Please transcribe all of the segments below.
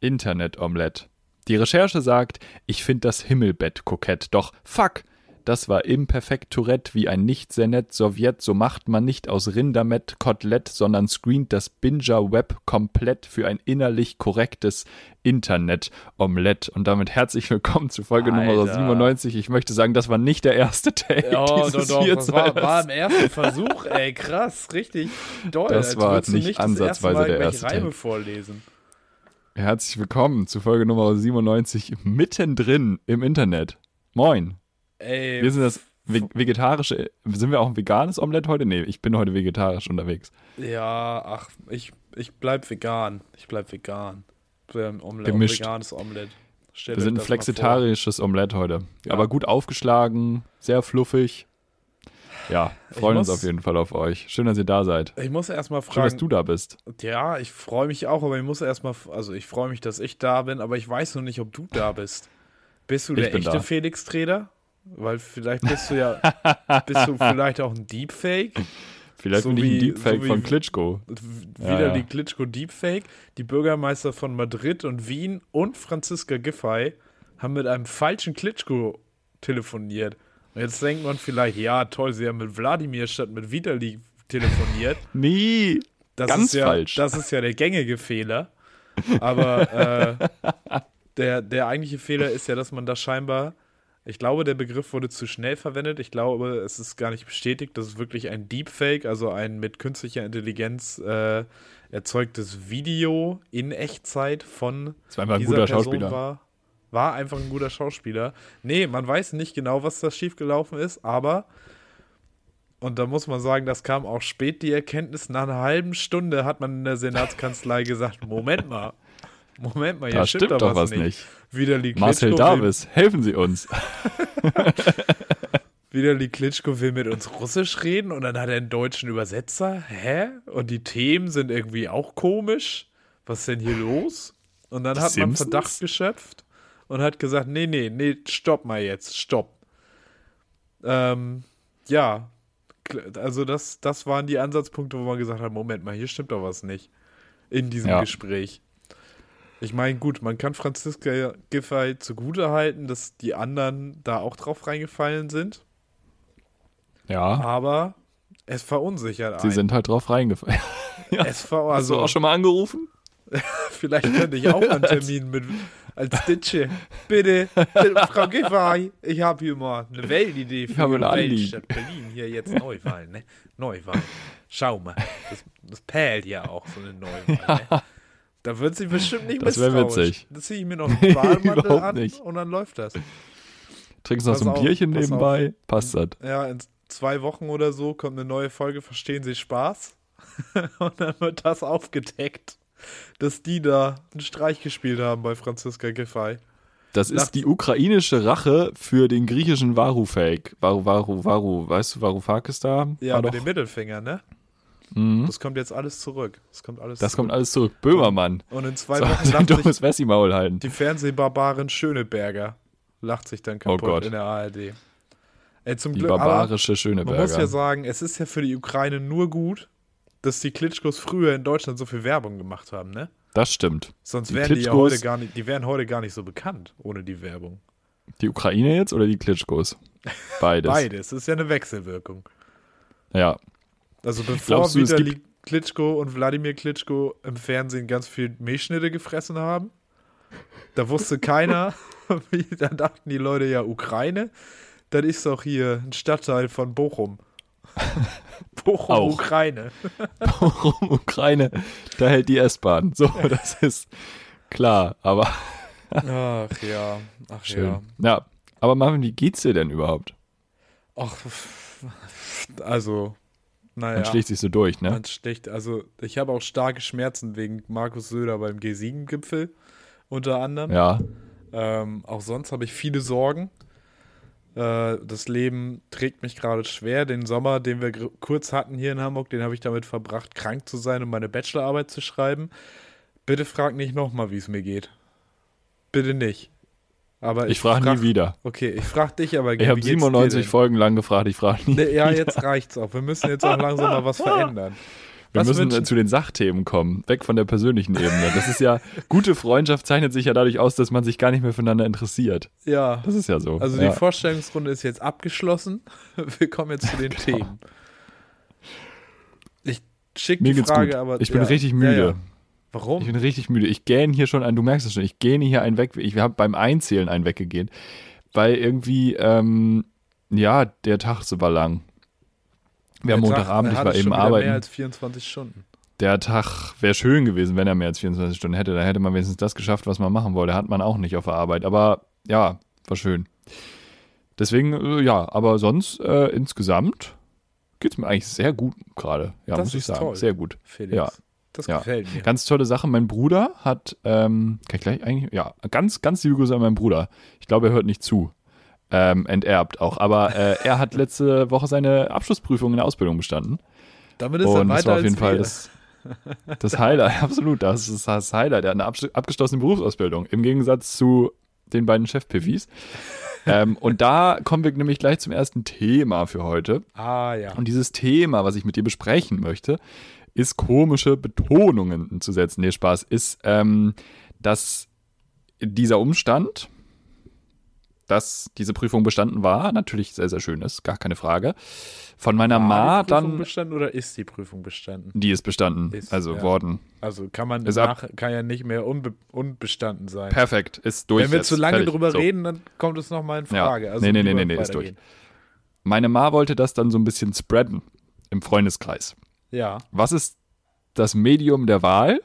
Internet-Omelette. Die Recherche sagt, ich finde das Himmelbett kokett, doch fuck, das war imperfekt Tourette wie ein nicht sehr nett Sowjet, so macht man nicht aus Rindermett Kotelett, sondern screent das Binger-Web komplett für ein innerlich korrektes Internet-Omelett. Und damit herzlich willkommen zu Folge Alter. Nummer 97. Ich möchte sagen, das war nicht der erste Take Oh, doch, doch, das war, war im ersten Versuch, ey, krass, richtig doll. Das war nicht das ansatzweise der erste Reime Take. vorlesen. Herzlich willkommen zu Folge Nummer 97, mittendrin im Internet. Moin. Ey, Wir sind das ve vegetarische, sind wir auch ein veganes Omelett heute? Nee, ich bin heute vegetarisch unterwegs. ja, ach, ich, ich bleib vegan. Ich bleib vegan. Ähm, Omelette, Gemischt. veganes Omelett. Stellt Wir sind ein flexitarisches Omelett heute. Ja. Aber gut aufgeschlagen, sehr fluffig. Ja, freuen uns muss- auf jeden Fall auf euch. Schön, dass ihr da seid. Ich muss erstmal Schön, dass fragen. du da bist. ja, ich freue mich auch, aber ich muss erstmal, also ich freue mich, dass ich da bin, aber ich weiß noch nicht, ob du da bist. Bist du Ich der echte da. Felix Treder? Weil vielleicht bist du ja, bist du vielleicht auch ein Deepfake? Vielleicht So bin ich ein wie- Deepfake so wie- von Klitschko. wieder ja. die Klitschko Deepfake. Die Bürgermeister von Madrid und Wien und Franziska Giffey haben mit einem falschen Klitschko telefoniert. Und jetzt denkt man vielleicht, ja, toll, sie haben mit Wladimir statt mit Vitali telefoniert. Nie. Das Ganz ist ja, falsch. Das ist ja der gängige Fehler. Aber äh, der, der eigentliche Fehler ist ja, dass man da scheinbar, ich glaube, der Begriff wurde zu schnell verwendet. Ich glaube, es ist gar nicht bestätigt. Das ist wirklich ein Deepfake, also ein mit künstlicher Intelligenz äh, erzeugtes Video in Echtzeit von Das war ein dieser guter Person Schauspieler. War, war einfach ein guter Schauspieler. Nee, man weiß nicht genau, was da schiefgelaufen ist, aber und da muss man sagen, das kam auch spät, die Erkenntnis. Nach einer halben Stunde hat man in der Senatskanzlei gesagt: Moment mal, Moment mal, hier Da stimmt, stimmt doch was nicht. nicht. Widerli Marcel Klitschko, Davis, helfen Sie uns. Widerli Klitschko will mit uns Russisch reden und dann hat er einen deutschen Übersetzer. Hä? Und die Themen sind irgendwie auch komisch. Was ist denn hier los? Und dann Die hat man Simpsons? Verdacht geschöpft und hat gesagt: Nee, nee, nee, stopp mal jetzt, stopp. Ähm, ja, also das, das waren die Ansatzpunkte, wo man gesagt hat: Moment mal, hier stimmt doch was nicht. In diesem Ja. Gespräch. Ich meine, gut, man kann Franziska Giffey zugute halten, dass die anderen da auch drauf reingefallen sind, Ja, aber es verunsichert Sie einen. sind halt drauf reingefallen. es ver Hast also du auch schon mal angerufen? vielleicht könnte ich auch einen Termin mit als Ditsche. Bitte, Frau Giffey, ich habe hier mal eine Weltidee für Anliegen. Weltstadt Berlin. Hier jetzt Neuwahlen, ne? Neuwahlen. Schau mal, das, das perlt ja auch so eine Neuwahl, ne? Da wird sie bestimmt nicht Das misstrauisch. witzig. Da ziehe ich mir noch einen Bademantel Überhaupt an nicht. und dann läuft das. Trinkst noch so ein auf, Bierchen nebenbei? Passt das. Ja, in zwei Wochen oder so kommt eine neue Folge, verstehen Sie Spaß? und dann wird das aufgedeckt, dass die da einen Streich gespielt haben bei Franziska Giffey. Das ist die ukrainische Rache für den griechischen Varu-Fake. Varu, Varu, Varu. Weißt du, Varoufakis da? Ja, mit dem Mittelfinger, ne? Mhm. Das kommt jetzt alles zurück. Das kommt alles Das zurück. kommt alles zurück. Böhmermann. Und in zwei So, Wochen lacht sich dummes Wessi-Maul halten. die Fernsehbarbarin Schöneberger. Lacht sich dann kaputt Oh in der ARD. Ey, zum Die Glück, barbarische man muss ja Schöneberger. sagen, es ist ja für die Ukraine nur gut, dass die Klitschkos früher in Deutschland so viel Werbung gemacht haben, ne? Das stimmt. Sonst Die wären die ja Klitschkos- heute gar nicht, die wären heute gar nicht so bekannt ohne die Werbung. Die Ukraine jetzt oder die Klitschkos? Beides. Beides, das ist ja eine Wechselwirkung. Ja. Also bevor du, es Vitali Klitschko und Wladimir Klitschko im Fernsehen ganz viel Milchschnitte gefressen haben, da wusste keiner, wie, da dachten die Leute ja Ukraine, das ist doch hier ein Stadtteil von Bochum. Bochum, Auch. Ukraine. Warum Ukraine? Da hält die S-Bahn. So, das ist klar. Aber Ach ja, ach schön. ja. Ja. Aber Marvin, wie geht's dir denn überhaupt? Ach, also, naja. Man schlägt sich so durch, ne? Man schlecht. Also, ich habe auch starke Schmerzen wegen Markus Söder beim G7-Gipfel unter anderem. Ja. Ähm, auch sonst habe ich viele Sorgen. Äh, das Leben trägt mich gerade schwer. Den Sommer, den wir kurz hatten hier in Hamburg, den habe ich damit verbracht, krank zu sein und meine Bachelorarbeit zu schreiben. Bitte frag nicht nochmal, wie es mir geht. Bitte nicht. Aber Ich frage nie wieder. Okay, ich frage dich aber Ich habe geht's dir 97 denn? Folgen lang gefragt, ich frage nie. Nee, ja, wieder. jetzt reicht's auch. Wir müssen jetzt auch langsam mal was verändern. Wir Was müssen zu den Sachthemen kommen, weg von der persönlichen Ebene. Das ist ja, gute Freundschaft zeichnet sich ja dadurch aus, dass man sich gar nicht mehr füreinander interessiert. Ja. Das ist ja so. Also ja. die Vorstellungsrunde ist jetzt abgeschlossen. Wir kommen jetzt zu den Genau. Themen. Ich schicke die Frage, gut. aber. ich bin ja, richtig müde. ja. Warum? Ich bin richtig müde. Ich gähne hier schon ein, du merkst es schon, ich gähne hier einen weg. Ich habe beim Einzählen einen weggegeben, weil irgendwie, ähm, ja, der Tag so war lang. Wir haben Montagabend, ich war eben arbeiten. Mehr als 24 Stunden. der Tag wäre schön gewesen, wenn er mehr als 24 Stunden hätte. Da hätte man wenigstens das geschafft, was man machen wollte. Hat man auch nicht auf der Arbeit. Aber ja, war schön. Deswegen, äh, ja, aber sonst äh, insgesamt geht es mir eigentlich sehr gut gerade. Ja, Das muss ich sagen. toll. Sehr gut. Felix. Ja. Das Ja. gefällt mir. Ganz tolle Sache. Mein Bruder hat, ähm, kann ich gleich eigentlich, ja, ganz, ganz liebe Grüße an meinen Bruder. Ich glaube, er hört nicht zu. Ähm, enterbt auch. Aber äh, er hat letzte Woche seine Abschlussprüfung in der Ausbildung bestanden. Damit ist Und er das weiter war auf jeden Fall das, das Highlight, absolut. Das ist das Highlight. Er hat eine abgeschlossene Berufsausbildung, im Gegensatz zu den beiden Chefpiffis. ähm, und da kommen wir nämlich gleich zum ersten Thema für heute. Ah, ja. Und dieses Thema, was ich mit dir besprechen möchte, ist komische Betonungen zu setzen. Nee, Spaß, ist, ähm, dass dieser Umstand, dass diese Prüfung bestanden war, natürlich sehr, sehr schön ist, gar keine Frage. Von meiner Ma War die Prüfung dann, bestanden oder ist die Prüfung bestanden? die ist bestanden, Ist, also ja. worden. Also kann man Ist ab- kann ja nicht mehr unbe unbestanden sein. Perfekt, ist durch. Wenn wir jetzt. zu lange Fertig. drüber So. reden, dann kommt es nochmal in Ja. Frage. Also Nee, nee, nee, nee, nee, ist durch. Meine Ma wollte das dann so ein bisschen spreaden im Freundeskreis. Ja. Was ist das Medium der Wahl,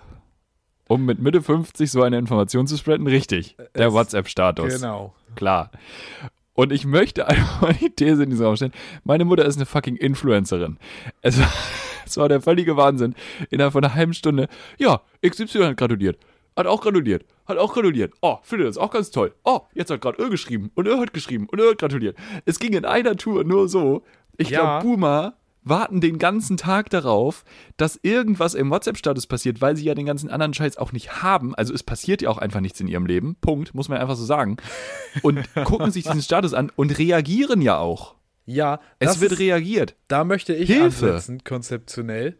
um mit Mitte 50 so eine Information zu spreaden? Richtig, der WhatsApp-Status. Genau. Klar. Und ich möchte einfach die These in diesem Raum stellen. Meine Mutter ist eine fucking Influencerin. Es war, es war der völlige Wahnsinn. Innerhalb von einer halben Stunde. Ja, XY hat gratuliert. Hat auch gratuliert. Hat auch gratuliert. Oh, finde das auch ganz toll. Oh, jetzt hat gerade Ö geschrieben. Und Ö hat geschrieben. Und Ö hat gratuliert. Es ging in einer Tour nur so. Ich Ja. glaube, Boomer warten den ganzen Tag darauf, dass irgendwas im WhatsApp-Status passiert, weil sie ja den ganzen anderen Scheiß auch nicht haben. Also es passiert ja auch einfach nichts in ihrem Leben. Punkt, muss man einfach so sagen. Und gucken sich diesen Status an und reagieren ja auch. Ja, Es wird ist, reagiert. da möchte ich Hilfe. ansetzen, konzeptionell.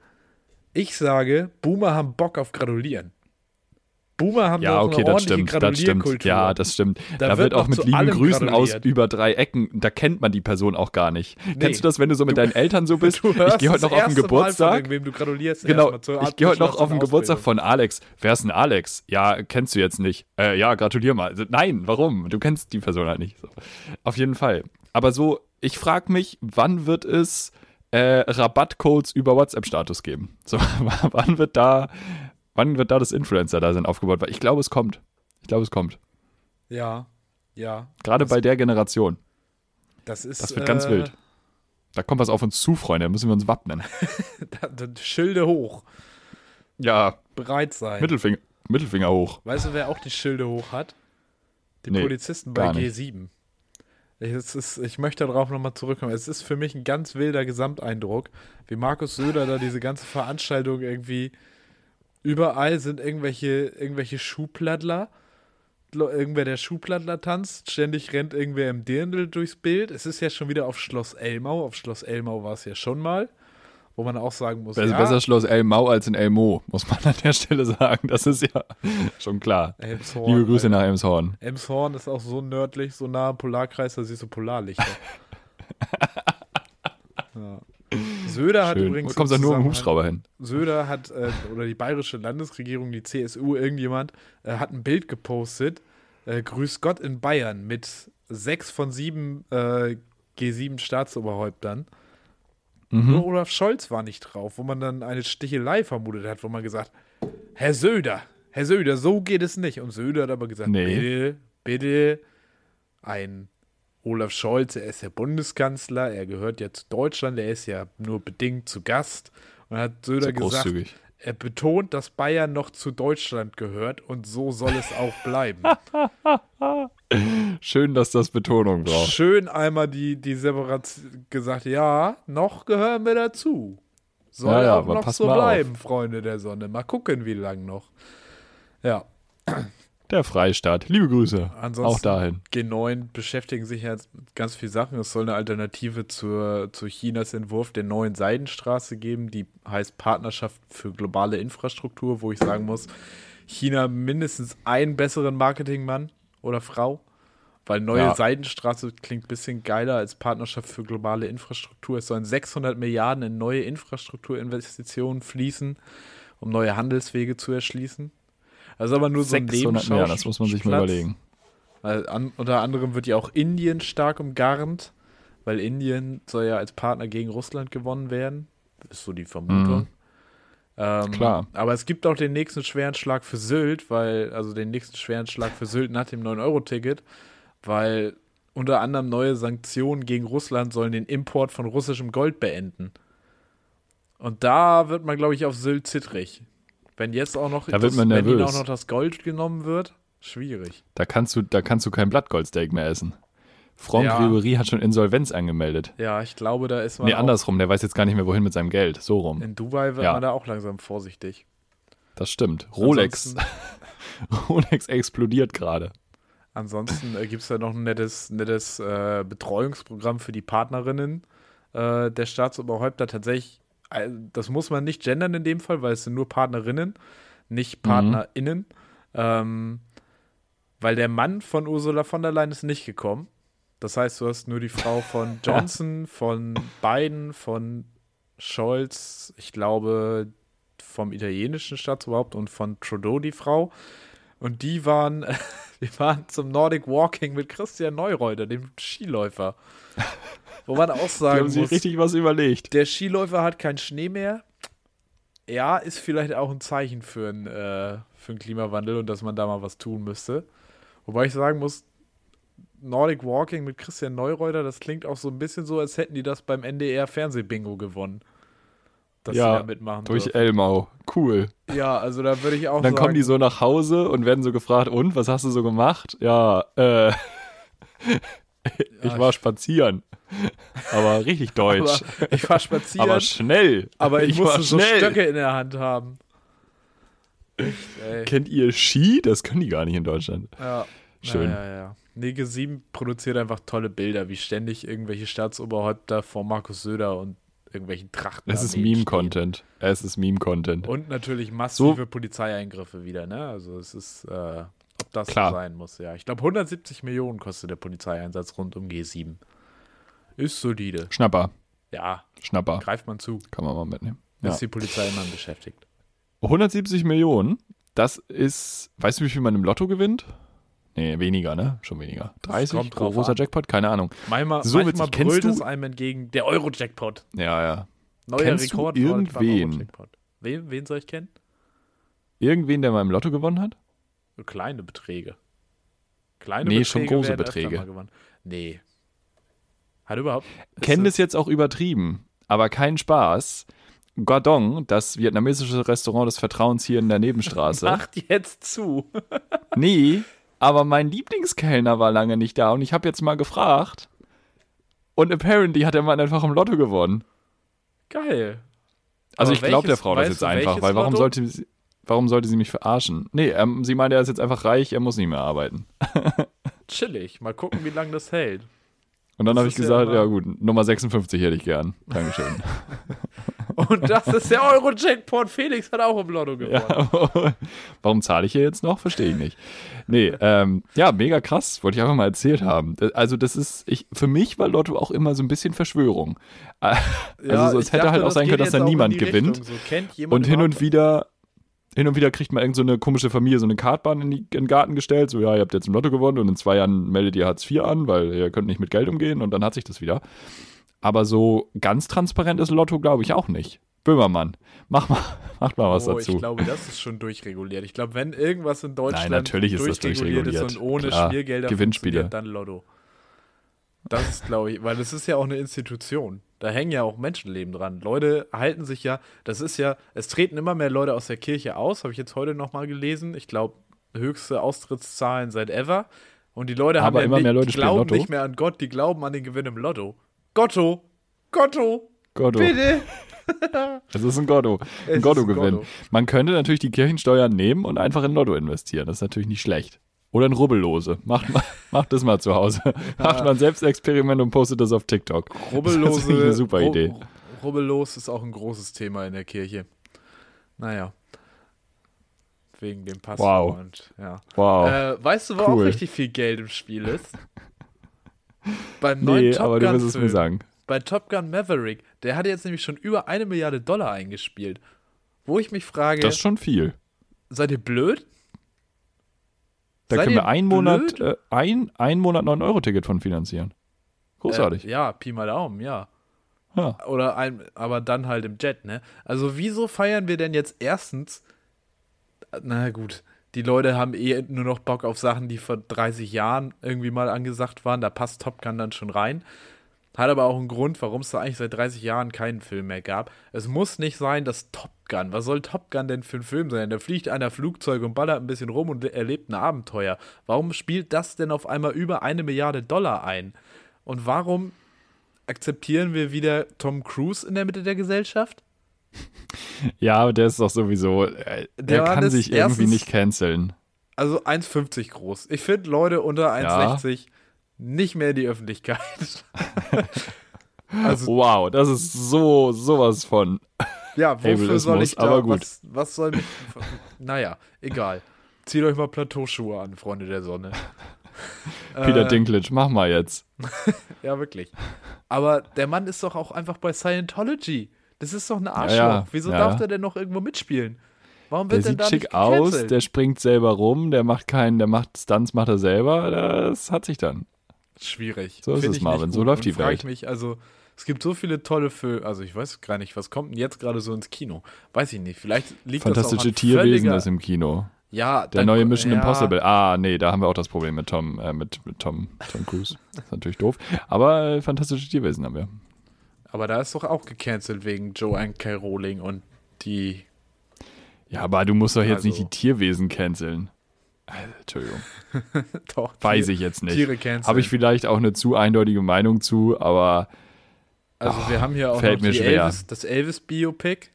Ich sage, Boomer haben Bock auf Gratulieren. Boomer haben Ja, okay, eine das stimmt, das stimmt. Ja, das stimmt. Da Da, wird wird auch mit lieben Grüßen aus über drei Ecken, da kennt man die Person auch gar nicht. Kennst du das, wenn du so mit deinen Eltern so bist? Du ich gehe heute noch auf den Geburtstag. irgendwem du gratulierst Genau, ich gehe heute noch auf den Geburtstag von Alex. Wer ist denn Alex? Ja, kennst du jetzt nicht. Äh, ja, gratulier mal. Also, nein, warum? Du kennst die Person halt nicht. So. Auf jeden Fall. Aber so, ich frage mich, wann wird es äh, Rabattcodes über WhatsApp-Status geben? So, wann wird da, wann wird da das Influencer-Dasein aufgebaut? Weil ich glaube, es kommt. Ich glaube, es kommt. Ja, ja. Gerade bei der Generation. Das ist. Das wird ganz äh, wild. Da kommt was auf uns zu, Freunde. Da müssen wir uns wappnen. Schilde hoch. Ja, Bereit sein. Mittelfinger, Mittelfinger hoch. Weißt du, wer auch die Schilde hoch hat? Die Nee, Polizisten bei gar nicht. G7. Ich, ist, ich möchte darauf nochmal zurückkommen. Es ist für mich ein ganz wilder Gesamteindruck, wie Markus Söder da diese ganze Veranstaltung irgendwie. Überall sind irgendwelche, irgendwelche Schuhplattler. Irgendwer, der Schuhplattler tanzt. Ständig rennt irgendwer im Dirndl durchs Bild. Es ist ja schon wieder auf Schloss Elmau. Auf Schloss Elmau war es ja schon mal. Wo man auch sagen muss, Also ja, besser Schloss El Mau als in Elmo, muss man an der Stelle sagen. Das ist ja schon klar. Elmshorn, Liebe Grüße nach Elmshorn. Emshorn ist auch so nördlich, so nah am Polarkreis, da siehst du Polarlichter. ja. Söder hat Schön. übrigens. Du kommst da nur im Hubschrauber hin. Söder hat, äh, oder die bayerische Landesregierung, die CSU, irgendjemand, äh, hat ein Bild gepostet. Äh, Grüß Gott in Bayern mit sechs von sieben äh, G7-Staatsoberhäuptern. Mhm. Nur Olaf Scholz war nicht drauf, wo man dann eine Stichelei vermutet hat, wo man gesagt, Herr Söder, Herr Söder, so geht es nicht. Und Söder hat aber gesagt, Nee. bitte, bitte, ein Olaf Scholz, er ist der Bundeskanzler, er gehört ja zu Deutschland, er ist ja nur bedingt zu Gast. Und hat Söder So gesagt, großzügig. er betont, dass Bayern noch zu Deutschland gehört und so soll es auch bleiben. Schön, dass das Betonung braucht. Schön einmal die, die Separation gesagt, ja, noch gehören wir dazu. Soll Ja, ja, auch noch so mal auf. bleiben, Freunde der Sonne. Mal gucken, wie lang noch. Ja, Der Freistaat. Liebe Grüße. Ansonsten auch dahin. G9 beschäftigen sich ja mit ganz vielen Sachen. Es soll eine Alternative zur, zu Chinas Entwurf der neuen Seidenstraße geben, die heißt Partnerschaft für globale Infrastruktur, wo ich sagen muss, China mindestens einen besseren Marketingmann oder Frau. Weil neue Ja. Seidenstraße klingt ein bisschen geiler als Partnerschaft für globale Infrastruktur. Es sollen 600 Milliarden in neue Infrastrukturinvestitionen fließen, um neue Handelswege zu erschließen. Also aber nur so ein 600 mehr, das muss man sich mal überlegen. Weil an, unter anderem wird ja auch Indien stark umgarnt, weil Indien soll ja als Partner gegen Russland gewonnen werden. Ist so die Vermutung. Ähm, Mhm. Klar. Aber es gibt auch den nächsten schweren Schlag für Sylt, weil, also den nächsten schweren Schlag für Sylt nach dem 9-Euro-Ticket, weil unter anderem neue Sanktionen gegen Russland sollen den Import von russischem Gold beenden. Und da wird man, glaube ich, auf Sylt zittrig. Wenn jetzt auch noch, Da wird das, wenn ihnen auch noch das Gold genommen wird, schwierig. Da kannst du, da kannst du kein Blattgoldsteak mehr essen. Franck Ja. Ribery hat schon Insolvenz angemeldet. Ja, ich glaube, da ist man Nee, andersrum, der weiß jetzt gar nicht mehr, wohin mit seinem Geld. So rum. in Dubai wird Ja. man da auch langsam vorsichtig. Das stimmt. Rolex. Rolex explodiert gerade. Ansonsten äh, gibt es da noch ein nettes, nettes äh, Betreuungsprogramm für die Partnerinnen äh, der Staatsoberhäupter. Tatsächlich, das muss man nicht gendern in dem Fall, weil es sind nur Partnerinnen, nicht PartnerInnen. Ähm, weil der Mann von Ursula von der Leyen ist nicht gekommen. Das heißt, du hast nur die Frau von Johnson, von Biden, von Scholz, ich glaube vom italienischen Staatsoberhaupt und von Trudeau die Frau. Und die waren, die waren zum Nordic Walking mit Christian Neureuter, dem Skiläufer. Wo man auch Die sagen haben sich muss, richtig was überlegt. der Skiläufer hat keinen Schnee mehr. Ja, ist vielleicht auch ein Zeichen für einen äh, für einen Klimawandel und dass man da mal was tun müsste. Wobei ich sagen muss, Nordic Walking mit Christian Neureuter, das klingt auch so ein bisschen so, als hätten die das beim NDR Fernsehbingo gewonnen. Dass Ja, sie da mitmachen Durch dürfen. Elmau. Cool. Ja, also da würde ich auch Und dann sagen, kommen die so nach Hause und werden so gefragt, und, was hast du so gemacht? Ja, äh, ich war spazieren. Aber richtig deutsch. aber ich war spazieren, Aber aber, schnell. ich, war musste so schnell. Stöcke in der Hand haben. Echt. Kennt ihr Ski? Das können die gar nicht in Deutschland. Ja. Schön. Ja, ja, ja. Nege 7 produziert einfach tolle Bilder, wie ständig irgendwelche Staatsoberhäupter vor Markus Söder und irgendwelchen Trachten. Es ist Meme-Content. Es ist Meme-Content. Und natürlich massive Polizeieingriffe wieder, ne? Also es ist, äh, ob das Klar. so sein muss, ja. Ich glaube, 170 Millionen kostet der Polizeieinsatz rund um G7. Ist solide. Schnapper. Ja, Schnapper. greift man zu. Kann man mal mitnehmen. Ja. Ist die Polizei immer beschäftigt. 170 Millionen, das ist, weißt du, wie viel man im Lotto gewinnt? Nee, weniger, ne? Schon weniger. 30, kommt drauf großer an. Jackpot, keine Ahnung. Manchmal, So manchmal witzig. Kennst brüllt du- es einem entgegen, der Euro-Jackpot. Ja, ja. Neuer Kennst du Rekord irgendwen? beim Euro-Jackpot. Wen, wen soll ich kennen? Irgendwen, der mal im Lotto gewonnen hat? Kleine Beträge. Kleine Nee, Beträge schon große Beträge. Nee. Hat überhaupt. Kennen das jetzt auch übertrieben, aber kein Spaß. Guadong, das vietnamesische Restaurant des Vertrauens hier in der Nebenstraße. Macht jetzt zu. Nee, aber mein Lieblingskellner war lange nicht da und ich habe jetzt mal gefragt. Und apparently hat der Mann einfach im Lotto gewonnen. Geil. Also Aber ich glaube der Frau das jetzt einfach, weil warum Lotto? sollte sie, warum sollte sie mich verarschen? Nee, ähm, sie meinte, er ist jetzt einfach reich, er muss nicht mehr arbeiten. Chillig. Mal gucken, wie lange das hält. Und dann habe ich ja gesagt, immer- ja, gut, Nummer 56 hätte ich gern. Dankeschön. Und das ist der Euro-Jackpot. Felix hat auch im Lotto gewonnen. ja, warum zahle ich hier jetzt noch? Verstehe ich nicht. Nee, ähm, ja, mega krass, wollte ich einfach mal erzählt haben. Also das ist, ich, für mich war Lotto auch immer so ein bisschen Verschwörung. Also so, es hätte dachte, halt auch sein können, dass da niemand gewinnt. Richtung. So, Und hin und wieder, hin und wieder kriegt man irgend so eine komische Familie so eine Kartbahn in, die, in den Garten gestellt. So, ja, ihr habt jetzt im Lotto gewonnen und in zwei Jahren meldet ihr Hartz IV an, weil ihr könnt nicht mit Geld umgehen und dann hat sich das wieder. Aber so ganz transparent ist Lotto, glaube ich, auch nicht. Böhmermann, mach mal, mach mal was oh, dazu. Ich glaube, das ist schon durchreguliert. Ich glaube, wenn irgendwas in Deutschland natürlich ist das durchreguliert ist durchreguliert. und ohne Klar. Schmiergelder Gewinnspiele. funktioniert, dann Lotto. Das ist, glaube ich, weil das ist ja auch eine Institution. Da hängen ja auch Menschenleben dran. Leute halten sich ja, das ist ja, es treten immer mehr Leute aus der Kirche aus, habe ich jetzt heute nochmal gelesen. Ich glaube, höchste Austrittszahlen seit ever. Und die Leute haben Aber ja immer nicht, mehr Leute glauben nicht mehr an Gott, die glauben an den Gewinn im Lotto. Gotto! Gotto! Gotto. Bitte? Es ist ein Gotto. Es Ein ist Gotto-Gewinn. Gotto. Man könnte natürlich die Kirchensteuern nehmen und einfach in Lotto investieren. Das ist natürlich nicht schlecht. Oder in Rubbellose. Macht, mal, macht das mal zu Hause. Macht mal ein Selbstexperiment und postet das auf TikTok. Rubbellose. Das ich eine super Idee. Rubbellos ist auch ein großes Thema in der Kirche. Naja. Wegen dem Pastor Wow. und ja. Wow. Äh, weißt du, wo Cool. auch richtig viel Geld im Spiel ist? Beim nee, neuen Top aber du Gun wirst es mir sagen. Bei Top Gun Maverick. Der hat jetzt nämlich schon über eine Milliarde Dollar eingespielt. Wo ich mich frage, Das ist schon viel. seid ihr blöd? Da Seid können wir einen Monat, äh, ein, ein Monat 9-Euro-Ticket von finanzieren. Großartig. Äh, ja, Pi mal Daumen, ja. Ja. Oder ein, aber dann halt im Jet, ne? Also wieso feiern wir denn jetzt erstens, na gut, die Leute haben eh nur noch Bock auf Sachen, die vor 30 Jahren irgendwie mal angesagt waren, da passt Top Gun dann schon rein. Hat aber auch einen Grund, warum es da eigentlich seit 30 Jahren keinen Film mehr gab. Es muss nicht sein, dass Top Gun, was soll Top Gun denn für ein Film sein? Da fliegt einer Flugzeug und ballert ein bisschen rum und erlebt ein Abenteuer. Warum spielt das denn auf einmal über eine Milliarde Dollar ein? Und warum akzeptieren wir wieder Tom Cruise in der Mitte der Gesellschaft? Ja, aber der ist doch sowieso, äh, der, Der kann sich irgendwie erstens- nicht canceln. Also 1,50 groß. Ich finde Leute unter 1,60 nicht mehr in die Öffentlichkeit. also, Wow, das ist so, sowas von. ja, wofür soll ich da, aber gut. Was, was soll mich, naja, egal. Zieht euch mal Plateauschuhe an, Freunde der Sonne. Peter Äh, Dinklage, mach mal jetzt. Ja, wirklich. Aber der Mann ist doch auch einfach bei Scientology. Das ist doch ein Arschloch. ja, Wieso ja. darf der denn noch irgendwo mitspielen? Warum Der wird denn sieht da schick aus, der springt selber rum, der macht keinen, der macht Stunts, macht er selber. Das hat sich dann. Schwierig. So ist Find es, Marvin, so läuft die Welt. Ich mich, also, es gibt so viele tolle Filme, also ich weiß gar nicht, was kommt denn jetzt gerade so ins Kino? Weiß ich nicht. Vielleicht liegt Fantastische das Tierwesen ist im Kino. Ja, Der dann- neue Mission ja, Impossible. Ah, nee, da haben wir auch das Problem mit Tom, äh, mit, mit Tom, Tom Cruise. Das ist natürlich doof. Aber äh, fantastische Tierwesen haben wir. Aber da ist doch auch gecancelt wegen Joanne K. Rowling und die. Ja, aber du musst doch jetzt nicht Also- die Tierwesen canceln. Äh, Entschuldigung. Doch, Weiß Tier- ich jetzt nicht. Tiere canceln. Habe ich vielleicht auch eine zu eindeutige Meinung zu, aber Also wir haben hier auch noch. Elvis, das Elvis-Biopic.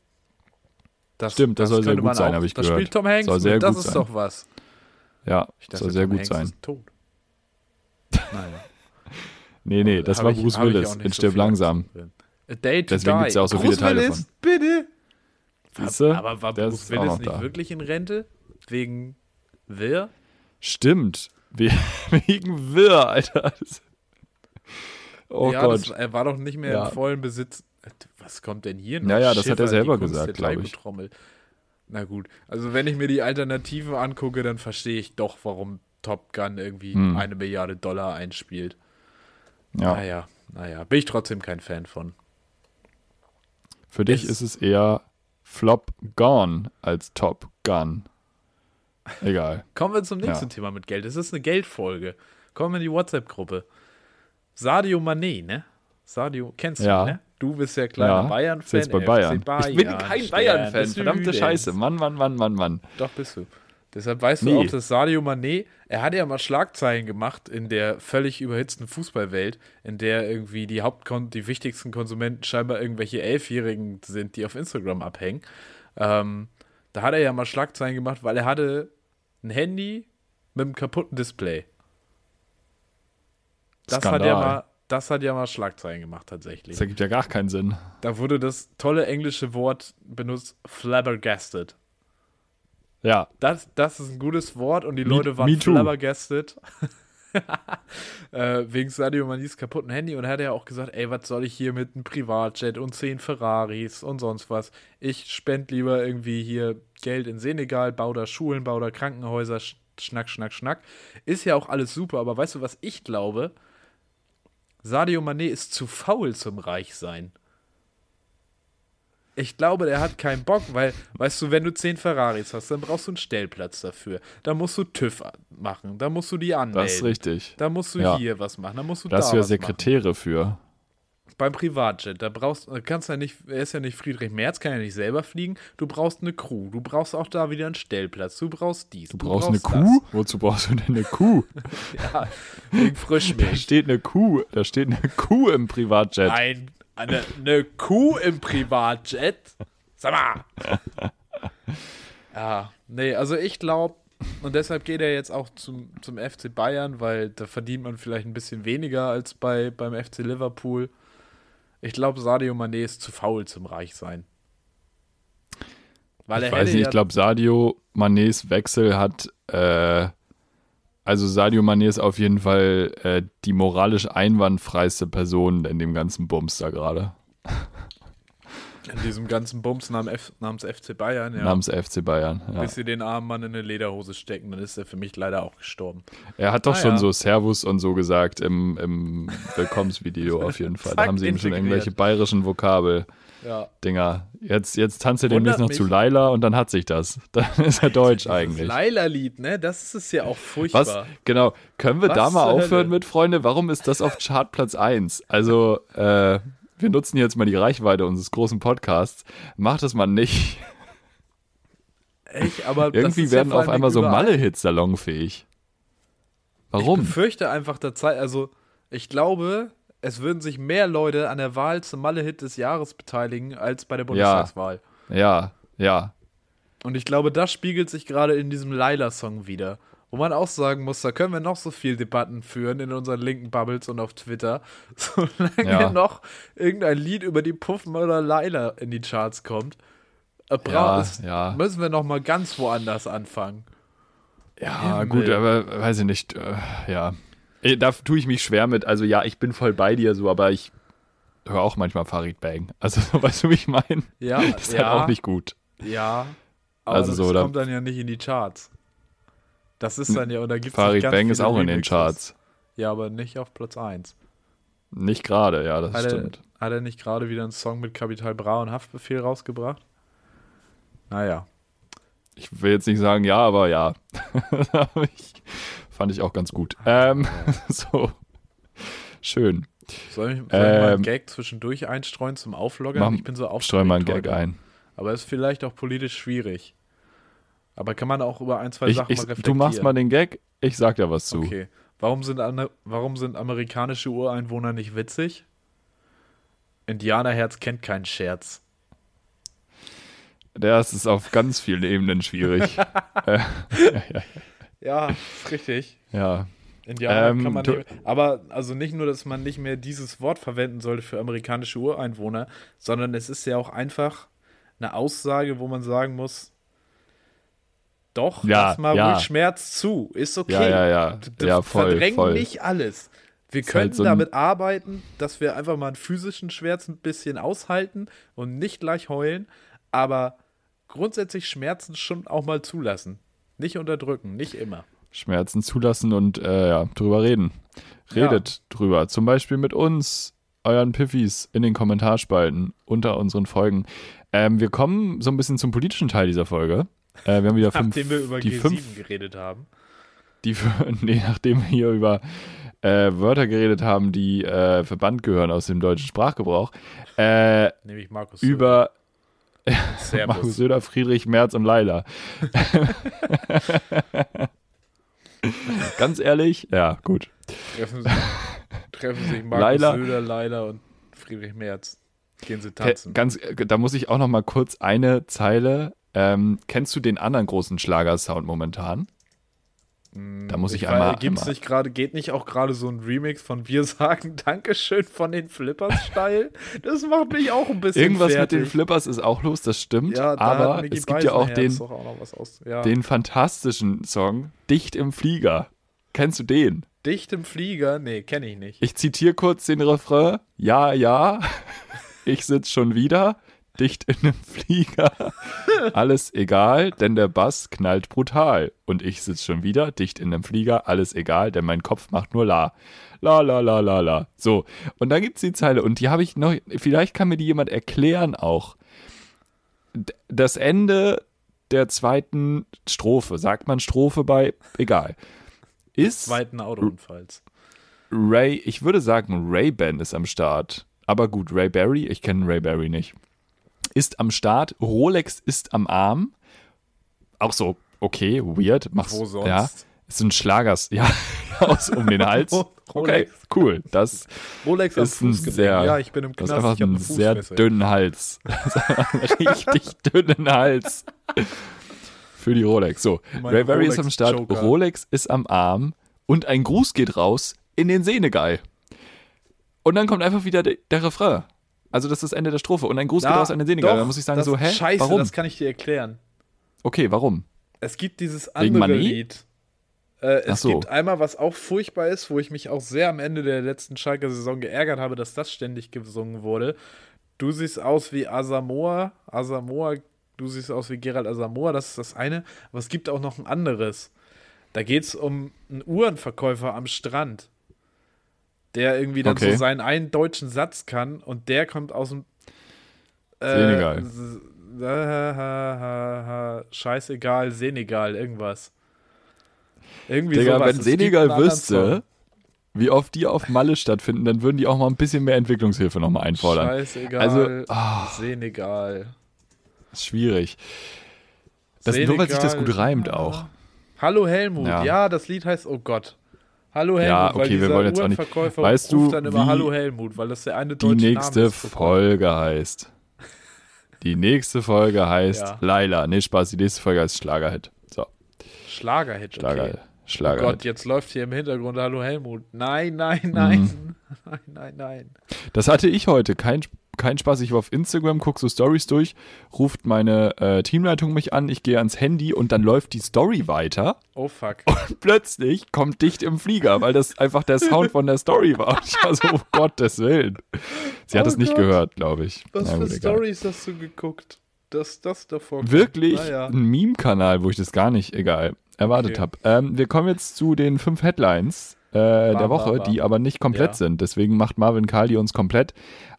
Das, Stimmt, das soll sehr gut sein, habe ich Da gehört. spielt Tom Hanks Soll sehr das gut ist sein. doch was. ja, Ich soll sehr Tom gut Hanks sein. Ist tot. Naja. Nee, nee, das war ich- Bruce Willis nicht in so Stirb viel langsam. drin. A Day to Deswegen Die. gibt's ja auch so Bruce viele Teile Willis, von. bitte. Siehste? Aber war Bruce Willis nicht da. wirklich in Rente? Wegen Will? Stimmt. We- Wegen Wirr, Alter. Oh ja, Gott. Das, er war doch nicht mehr Ja. im vollen Besitz. Was kommt denn hier noch? Ja, ja, das hat er Schiffer, selber gesagt, der glaub ich. Na gut, also wenn ich mir die Alternativen angucke, dann verstehe ich doch, warum Top Gun irgendwie Hm. eine Milliarde Dollar einspielt. ja. Naja, naja, bin ich trotzdem kein Fan von. Für dich Es- ist es eher Flop Gone als Top Gun. Egal. Kommen wir zum nächsten Ja. Thema mit Geld. Es ist eine Geldfolge. Kommen wir in die WhatsApp-Gruppe. Sadio Mané, ne? Sadio, kennst du, Ja. ne? Du bist ja kleiner Ja, Bayern-Fan. Jetzt bei FC Bayern. Ich bin Bayern, kein Bayern-Fan. Verdammte. Scheiße. Mann, Mann, Mann, Mann, Mann. Doch, bist du. Deshalb weißt Nee. du auch, dass Sadio Mané, er hat ja mal Schlagzeilen gemacht in der völlig überhitzten Fußballwelt, in der irgendwie die Hauptkon die wichtigsten Konsumenten scheinbar irgendwelche Elfjährigen sind, die auf Instagram abhängen. Ähm, da hat er ja mal Schlagzeilen gemacht, weil er hatte ein Handy mit einem kaputten Display. Das hat ja Skandal. mal, das hat ja mal Schlagzeilen gemacht tatsächlich. Das ergibt ja gar keinen Sinn. Da wurde das tolle englische Wort benutzt, flabbergasted. Ja, Das, das ist ein gutes Wort und die Me- Leute waren flabbergasted. äh, wegen Sadio Manis kaputten Handy und er hat ja auch gesagt, ey, was soll ich hier mit einem Privatjet und zehn Ferraris und sonst was. Ich spend lieber irgendwie hier Geld in Senegal, bau da Schulen, bau da Krankenhäuser, sch- schnack, schnack, schnack. Ist ja auch alles super, aber weißt du, was ich glaube? Sadio Mané ist zu faul zum Reichsein. Ich glaube, der hat keinen Bock, weil, weißt du, wenn du zehn Ferraris hast, dann brauchst du einen Stellplatz dafür. Da musst du TÜV machen, da musst du die anmelden. das ist richtig. Da musst du Ja. hier was machen, da musst du Da hast da du ja Sekretäre für. Beim Privatjet, da brauchst du, kannst ja nicht, er ist ja nicht Friedrich Merz, kann ja nicht selber fliegen. Du brauchst eine Crew, du brauchst auch da wieder einen Stellplatz, du brauchst dies. Du brauchst eine Kuh? Wozu brauchst du denn eine Kuh? Das. Ja, wegen Da Frischmilch. steht eine Kuh. Da steht eine Kuh im Privatjet. Ein, Eine, eine Kuh im Privatjet? Sag mal. Ja, nee, also ich glaube, und deshalb geht er jetzt auch zum, zum FC Bayern, weil da verdient man vielleicht ein bisschen weniger als bei, beim FC Liverpool. Ich glaube, Sadio Mané ist zu faul zum Reichsein. Weil ich weiß nicht, ja ich glaube, Sadio Manés Wechsel hat, äh, also Sadio Mané ist auf jeden Fall äh, die moralisch einwandfreiste Person in dem ganzen Bums da gerade. In diesem ganzen Bums namens, namens FC Bayern, ja. Namens FC Bayern, ja. Bis sie den armen Mann in eine Lederhose stecken, dann ist er für mich leider auch gestorben. Er hat doch ah, schon ja. so Servus und so gesagt im, im Willkommensvideo auf jeden Fall. da haben sie ihm schon irgendwelche bayerischen Vokabel. Ja. Dinger. Jetzt, jetzt tanzt er demnächst noch mich. zu Laila und dann hat sich das. Dann ist er deutsch eigentlich. Laila-Lied, ne? Das ist es ja auch furchtbar. Was? Genau. Können wir Was da mal aufhören Hölle? mit, Freunde? Warum ist das auf Chartplatz 1? Also, äh, wir nutzen jetzt mal die Reichweite unseres großen Podcasts. Macht das mal nicht. Echt, aber Irgendwie werden ja auf einmal so Malle-Hits salonfähig. Warum? Ich befürchte einfach der Zeit, also ich glaube, es würden sich mehr Leute an der Wahl zum Malle-Hit des Jahres beteiligen als bei der Bundestagswahl. Ja, ja. ja. Und ich glaube, das spiegelt sich gerade in diesem Laila-Song wieder. Wo man auch sagen muss, da können wir noch so viel Debatten führen in unseren linken Bubbles und auf Twitter. Solange ja. noch irgendein Lied über die Puffen oder Laila in die Charts kommt, äh, ja, ja. müssen wir noch mal ganz woanders anfangen. Ja, Himmel. gut, aber weiß ich nicht. Äh, ja, da tue ich mich schwer mit. Also ja, ich bin voll bei dir so, aber ich höre auch manchmal Farid Bang. Also weißt du, wie ich meine? Ja, das ist ja, halt auch nicht gut. Ja, aber also das so, kommt dann ja nicht in die Charts. Das ist dann ja, oder gibt es Farid Bang ist auch in den Charts. Ja, aber nicht auf Platz 1. Nicht gerade, ja, das hat stimmt. Er, hat er nicht gerade wieder einen Song mit Kapital Bra und Haftbefehl rausgebracht? Naja. Ich will jetzt nicht sagen ja, aber ja. ich, fand ich auch ganz gut. Ähm, so. Schön. Soll ich, soll ich ähm, mal einen ähm, Gag zwischendurch einstreuen zum Aufloggern? Mach, ich bin so aufgeregt Streu mal einen Gag ein. Aber ist vielleicht auch politisch schwierig. Aber kann man auch über ein, zwei ich, Sachen ich, mal reflektieren. Du machst mal den Gag, ich sag dir was zu. Okay. Warum sind, warum sind amerikanische Ureinwohner nicht witzig? Indianerherz kennt keinen Scherz. Das ist auf ganz vielen Ebenen schwierig. äh, ja, ja, ja, ist richtig. Ja. Indianer ähm, kann man nicht, aber also nicht nur, dass man nicht mehr dieses Wort verwenden sollte für amerikanische Ureinwohner, sondern es ist ja auch einfach eine Aussage, wo man sagen muss, doch, ja, lass mal ja. ruhig Schmerz zu. Ist okay. Ja, ja, ja. ja voll, verdrängen voll. nicht alles. Wir ist können halt so damit arbeiten, dass wir einfach mal einen physischen Schmerz ein bisschen aushalten und nicht gleich heulen, aber grundsätzlich Schmerzen schon auch mal zulassen. Nicht unterdrücken, nicht immer. Schmerzen zulassen und äh, ja, drüber reden. Redet ja. drüber. Zum Beispiel mit uns, euren Piffis in den Kommentarspalten unter unseren Folgen. Ähm, wir kommen so ein bisschen zum politischen Teil dieser Folge. Äh, wir haben wieder fünf. Nachdem wir über die G7 fünf, geredet haben. Die, nee, nachdem wir hier über äh, Wörter geredet haben, die äh, verbannt gehören aus dem deutschen Sprachgebrauch. Äh, Nämlich Markus Über Servus. Markus Söder, Friedrich Merz und Leila. Ganz ehrlich, ja, gut. Treffen sich, treffen sich Markus Leila. Söder, Leila und Friedrich Merz. Gehen sie tanzen. Ganz, da muss ich auch noch mal kurz eine Zeile. Ähm, kennst du den anderen großen Schlagersound momentan? Da muss ich, ich einmal. Gibt's einmal. nicht gerade, geht nicht auch gerade so ein Remix von Wir sagen Dankeschön von den Flippers steil? Das macht mich auch ein bisschen. Irgendwas fertig. mit den Flippers ist auch los, das stimmt. Ja, aber es gibt ja auch den, auch ja. den fantastischen Song Dicht im Flieger. Kennst du den? Dicht im Flieger? Nee, kenne ich nicht. Ich zitiere kurz den Refrain. Ja, ja, ich sitze schon wieder dicht in einem Flieger. Alles egal, denn der Bass knallt brutal. Und ich sitze schon wieder dicht in einem Flieger. Alles egal, denn mein Kopf macht nur La. La, la, la, la, la. So. Und dann gibt es die Zeile. Und die habe ich noch. Vielleicht kann mir die jemand erklären auch. Das Ende der zweiten Strophe, sagt man Strophe bei, egal. Ist. Zweiten Autounfalls. Ray, ich würde sagen, Ray-Ban ist am Start. Aber gut, Ray Barry, ich kenne Ray Barry nicht ist am Start, Rolex ist am Arm. Auch so, okay, weird. Mach's, Wo sonst? Ja, ist ein Schlagers. Ja, aus um den Hals. Okay, cool. Das Rolex ist ein sehr, Ja, ich bin im das Knast. ist einfach ein sehr dünnen Hals. Das richtig dünnen Hals. Für die Rolex. So, Ray Barry ist am Start, Rolex-Joker. Rolex ist am Arm und ein Gruß geht raus in den Senegal. Und dann kommt einfach wieder der, der Refrain. Also das ist das Ende der Strophe. Und ein Gruß geht Na, raus an den Senegal. Da muss ich sagen so, hä? Scheiße, warum? das kann ich dir erklären. Okay, warum? Es gibt dieses andere? Lied. Äh, es so. gibt einmal, was auch furchtbar ist, wo ich mich auch sehr am Ende der letzten Schalker Saison geärgert habe, dass das ständig gesungen wurde. Du siehst aus wie Asamoah. Asamoah, du siehst aus wie Gerald Asamoah, das ist das eine. Aber es gibt auch noch ein anderes. Da geht es um einen Uhrenverkäufer am Strand, der irgendwie dann Okay. so seinen einen deutschen Satz kann und der kommt aus dem äh, Senegal. ha, Scheißegal, Senegal, irgendwas. Irgendwie Digga, sowas. wenn Es Senegal wüsste, wie oft die auf Malle stattfinden, dann würden die auch mal ein bisschen mehr Entwicklungshilfe nochmal einfordern. Scheißegal, Also, ah. Senegal. ist schwierig. Das, nur weil sich das gut Senegal. reimt auch. Hallo Helmut, Ja. ja. das Lied heißt Oh Gott. Hallo Helmut, Ja, weil okay, wir dieser wollen jetzt auch nicht- Weißt du, dann immer wie Hallo Helmut, weil das der eine Die deutsche nächste Name ist. Folge heißt. Die nächste Folge heißt Ja. Laila. Nee, Spaß, die nächste Folge heißt Schlagerhit. So, Schlagerhit, Schlager, okay. Oh Schlagerhit. Gott, jetzt läuft hier im Hintergrund Hallo Helmut. Nein, nein, nein. Mhm. Nein, nein, nein. Das hatte ich heute. Kein, kein Spaß. Ich war auf Instagram, guck so Stories durch, ruft meine äh, Teamleitung mich an, ich gehe ans Handy und dann läuft die Story weiter. Oh fuck. Und plötzlich kommt dicht im Flieger, weil das einfach der Sound von der Story war. Und ich war so, um Gottes Willen. Sie hat Oh es nicht Gott. gehört, glaube ich. Was Na für. Stories hast du geguckt? Dass das davor kommt? Wirklich Naja. ein Meme-Kanal, wo ich das gar nicht, egal, erwartet Okay. habe. Ähm, wir kommen jetzt zu den fünf Headlines äh, der bam, Woche, bam. die aber nicht komplett Ja. sind. Deswegen macht Marvin Karl die uns komplett.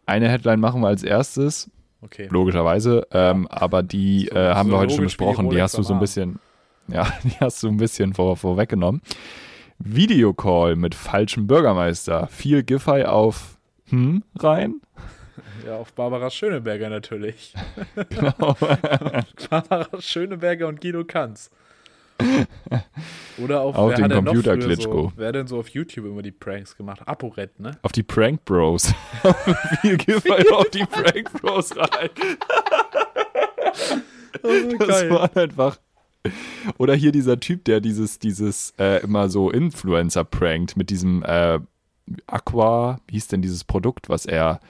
Eine Headline machen wir als erstes, Okay. logischerweise, ähm, aber die So- äh, haben so wir heute schon besprochen. Die hast du so ein bisschen, ja, die hast du ein bisschen vor, vorweggenommen. Videocall mit falschem Bürgermeister. Viel Giffey auf hm rein. Ja, auf Barbara Schöneberger natürlich. Genau. Barbara Schöneberger und Guido Kanz. Oder auf, Auf den Computer Klitschko. So, wer denn so auf YouTube immer die Pranks gemacht? ApoRed, ne? auf die Prank Bros. Viel Giffey auf die Prank Bros rein. Das war einfach. Oder hier dieser Typ, der dieses, dieses äh, immer so Influencer prankt mit diesem äh, Aqua, wie hieß denn dieses Produkt, was er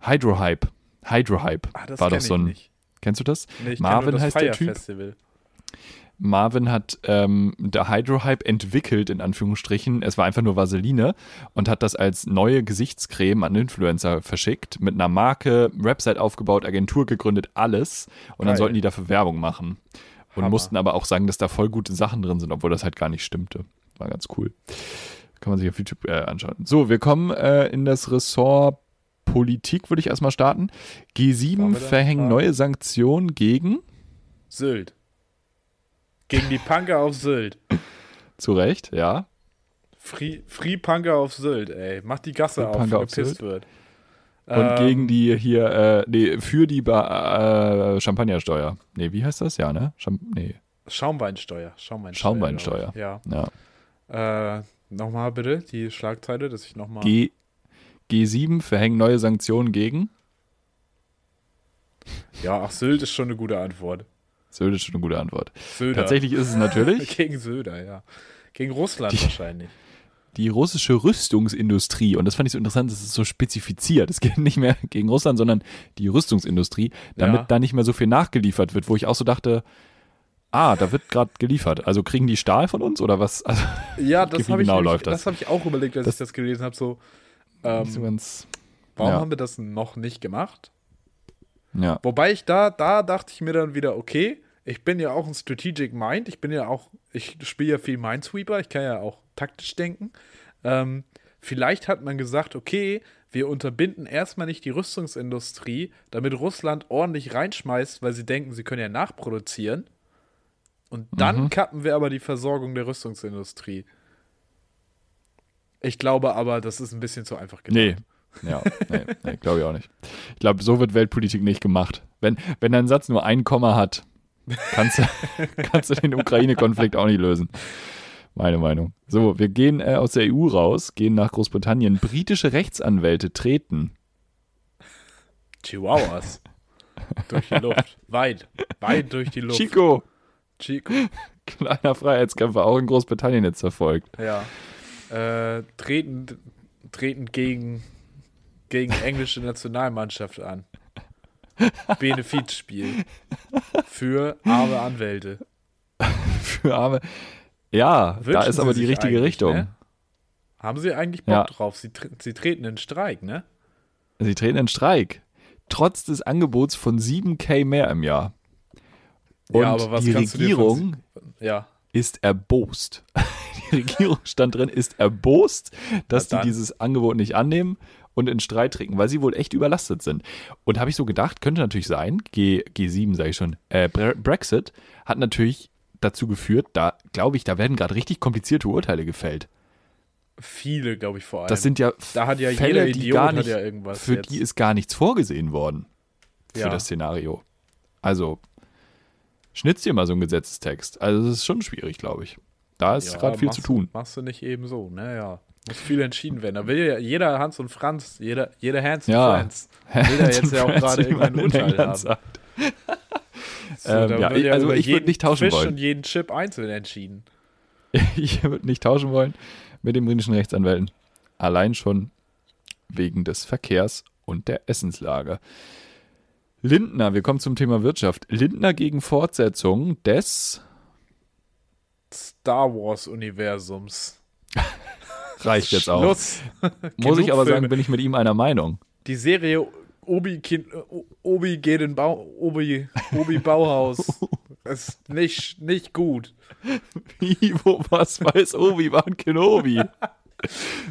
Hydrohype. Hydrohype Ah, war doch so ein. nicht. Kennst du das? Nee, Marvin das heißt der Typ. Festival. Marvin hat ähm, der Hydrohype entwickelt, in Anführungsstrichen. Es war einfach nur Vaseline und hat das als neue Gesichtscreme an Influencer verschickt, mit einer Marke, Website aufgebaut, Agentur gegründet, alles. Und dann Geil. sollten die dafür Werbung machen. Und Hammer. mussten aber auch sagen, dass da voll gute Sachen drin sind, obwohl das halt gar nicht stimmte. War ganz cool. Kann man sich auf YouTube äh, anschauen. So, wir kommen äh, in das Ressort Politik, würde ich erstmal starten. Waren G7 wir da? verhängen neue Sanktionen gegen, Sylt. Gegen die Punker auf Sylt. zu Recht, ja, Free, Free Punker auf Sylt, ey. Mach die Gasse Free auf, Punker auf gepisst Sylt. wird. Und Ähm, gegen die hier, äh, nee, für die ba äh, Champagnersteuer. Nee, wie heißt das? Ja, ne? Cham nee, Schaumweinsteuer. Schaumweinsteuer. Schaumweinsteuer. Ja. ja. Äh, nochmal bitte die Schlagzeile, dass ich nochmal. G G7 verhängen neue Sanktionen gegen. Ja, ach, Sylt ist schon eine gute Antwort. Sylt ist schon eine gute Antwort. Söder. Tatsächlich ist es natürlich Gegen Söder, ja. Gegen Russland Die- wahrscheinlich. die russische Rüstungsindustrie. Und das fand ich so interessant, dass es so spezifiziert. Es geht nicht mehr gegen Russland, sondern die Rüstungsindustrie, damit Ja. da nicht mehr so viel nachgeliefert wird, wo ich auch so dachte, ah, da wird gerade geliefert. Also kriegen die Stahl von uns oder was? Also, Ja, das habe ich, genau läuft das? das habe ich auch überlegt, als Das- ich das gelesen habe. So, ähm, ganz, warum ja. haben wir das noch nicht gemacht? ja. Wobei ich da, da dachte ich mir dann wieder, okay, ich bin ja auch ein Strategic Mind, ich bin ja auch, ich spiele ja viel Minesweeper, ich kann ja auch taktisch denken. Ähm, vielleicht hat man gesagt, okay, wir unterbinden erstmal nicht die Rüstungsindustrie, damit Russland ordentlich reinschmeißt, weil sie denken, sie können ja nachproduzieren. Und dann Mhm. kappen wir aber die Versorgung der Rüstungsindustrie. Ich glaube aber, das ist ein bisschen zu einfach gedacht. Nee. Ja, nee, nee glaube ich auch nicht. Ich glaube, so wird Weltpolitik nicht gemacht. Wenn, wenn dein Satz nur ein Komma hat, kannst du, kannst du den Ukraine-Konflikt auch nicht lösen. Meine Meinung. So, wir gehen äh, aus der EU raus, gehen nach Großbritannien. Britische Rechtsanwälte treten. Chihuahuas. durch die Luft. Weit. Weit durch die Luft. Chico, Chico. kleiner Freiheitskämpfer, auch in Großbritannien jetzt verfolgt. Ja. Äh, treten, treten gegen, gegen englische Nationalmannschaft an. Benefizspiel. Für arme Anwälte. Für arme. Ja, da Wünschen ist aber die richtige Richtung. Ne? Haben sie eigentlich Bock Ja. drauf? Sie, tre sie treten in Streik, ne? Sie treten in Streik. Trotz des Angebots von 7K mehr im Jahr. Und Ja, aber was die kannst du dir Regierung Ja. ist erbost. Die Regierung stand drin, ist erbost, dass Na die dieses Angebot nicht annehmen und in Streit treten, weil sie wohl echt überlastet sind. Und habe ich so gedacht, könnte natürlich sein, G, G7 sage ich schon, äh, Bre Brexit hat natürlich dazu geführt, da glaube ich, da werden gerade richtig komplizierte Urteile gefällt. Viele, glaube ich, vor allem. Das sind ja da hat ja Fälle, die gar nicht, ja irgendwas für jetzt. die ist gar nichts vorgesehen worden für Ja. das Szenario. Also schnitz dir mal so einen Gesetzestext. Also das ist schon schwierig, glaube ich. Da ist Ja, gerade viel machst zu tun. Machst du nicht eben so, ne? Ja. Muss viel entschieden werden. Da will ja jeder Hans und Franz, jeder, jeder Hans und Ja. Franz, will da jetzt ja auch gerade Wie man irgendein in Urteil haben. sagt. So, Ähm, ja, wird ich- also ich würd jeden nicht tauschen Fisch wollen. und jeden Chip einzeln entschieden. Ich würde nicht tauschen wollen mit den britischen Rechtsanwälten. Allein schon wegen des Verkehrs und der Essenslage. Lindner, wir kommen zum Thema Wirtschaft. Lindner gegen Fortsetzung des Star Wars Universums. reicht jetzt auch. Schluss. Muss ich aber sagen, bin ich mit ihm einer Meinung. Die Serie Obi, kind, Obi geht in Bau, Obi, Obi Bauhaus. ist nicht, nicht gut. Wie, wo, was weiß Obi-Wan Kenobi?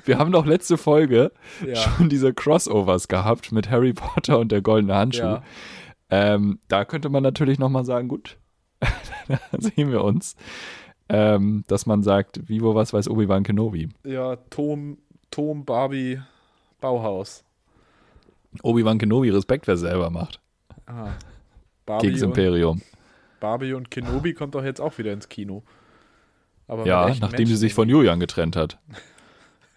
Wir haben doch letzte Folge Ja. schon diese Crossovers gehabt mit Harry Potter und der goldene Handschuh. Ja. Ähm, da könnte man natürlich nochmal sagen, gut, da sehen wir uns. Ähm, dass man sagt, wie, wo, was weiß Obi-Wan Kenobi. Ja, Tom, Tom Barbie Bauhaus. Obi-Wan Kenobi, Respekt, wer selber macht. Ah. Barbie, und, Imperium. Barbie und Kenobi kommt doch jetzt auch wieder ins Kino. Aber Ja, nachdem sie Menschen sich von Julian getrennt hat.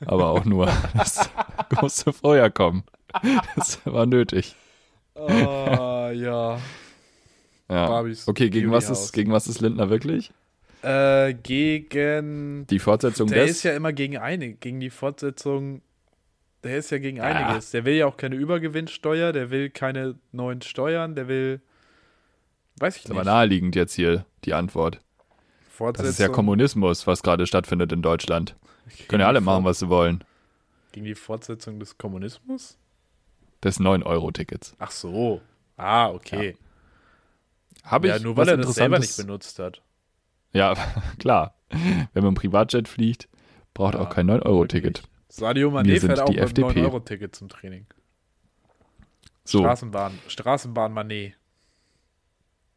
Aber auch nur. Das musste vorher kommen. Das war nötig. Ah, ja. Ja. Barbies Okay, gegen was, ist, gegen was ist Lindner wirklich? Äh, gegen. Die Fortsetzung Der des. ist ja immer gegen eine, gegen die Fortsetzung. Der ist ja gegen Ja. einiges. Der will ja auch keine Übergewinnsteuer, der will keine neuen Steuern, der will. Weiß ich aber nicht. naheliegend jetzt hier die Antwort. Fortsetzung Das ist ja Kommunismus, was gerade stattfindet in Deutschland. Können ja alle machen, was sie wollen. Gegen die Fortsetzung des Kommunismus? Des 9-Euro-Tickets. Ach so. Ah, okay. Habe ich Ja, nur weil er das selber nicht benutzt hat. Ja, klar. Wenn man Privatjet fliegt, braucht Ja, auch kein 9-Euro-Ticket. Sadio Mané fährt auch die mit einem FDP. 9-Euro-Ticket zum Training. So, Straßenbahn. Straßenbahn Mané.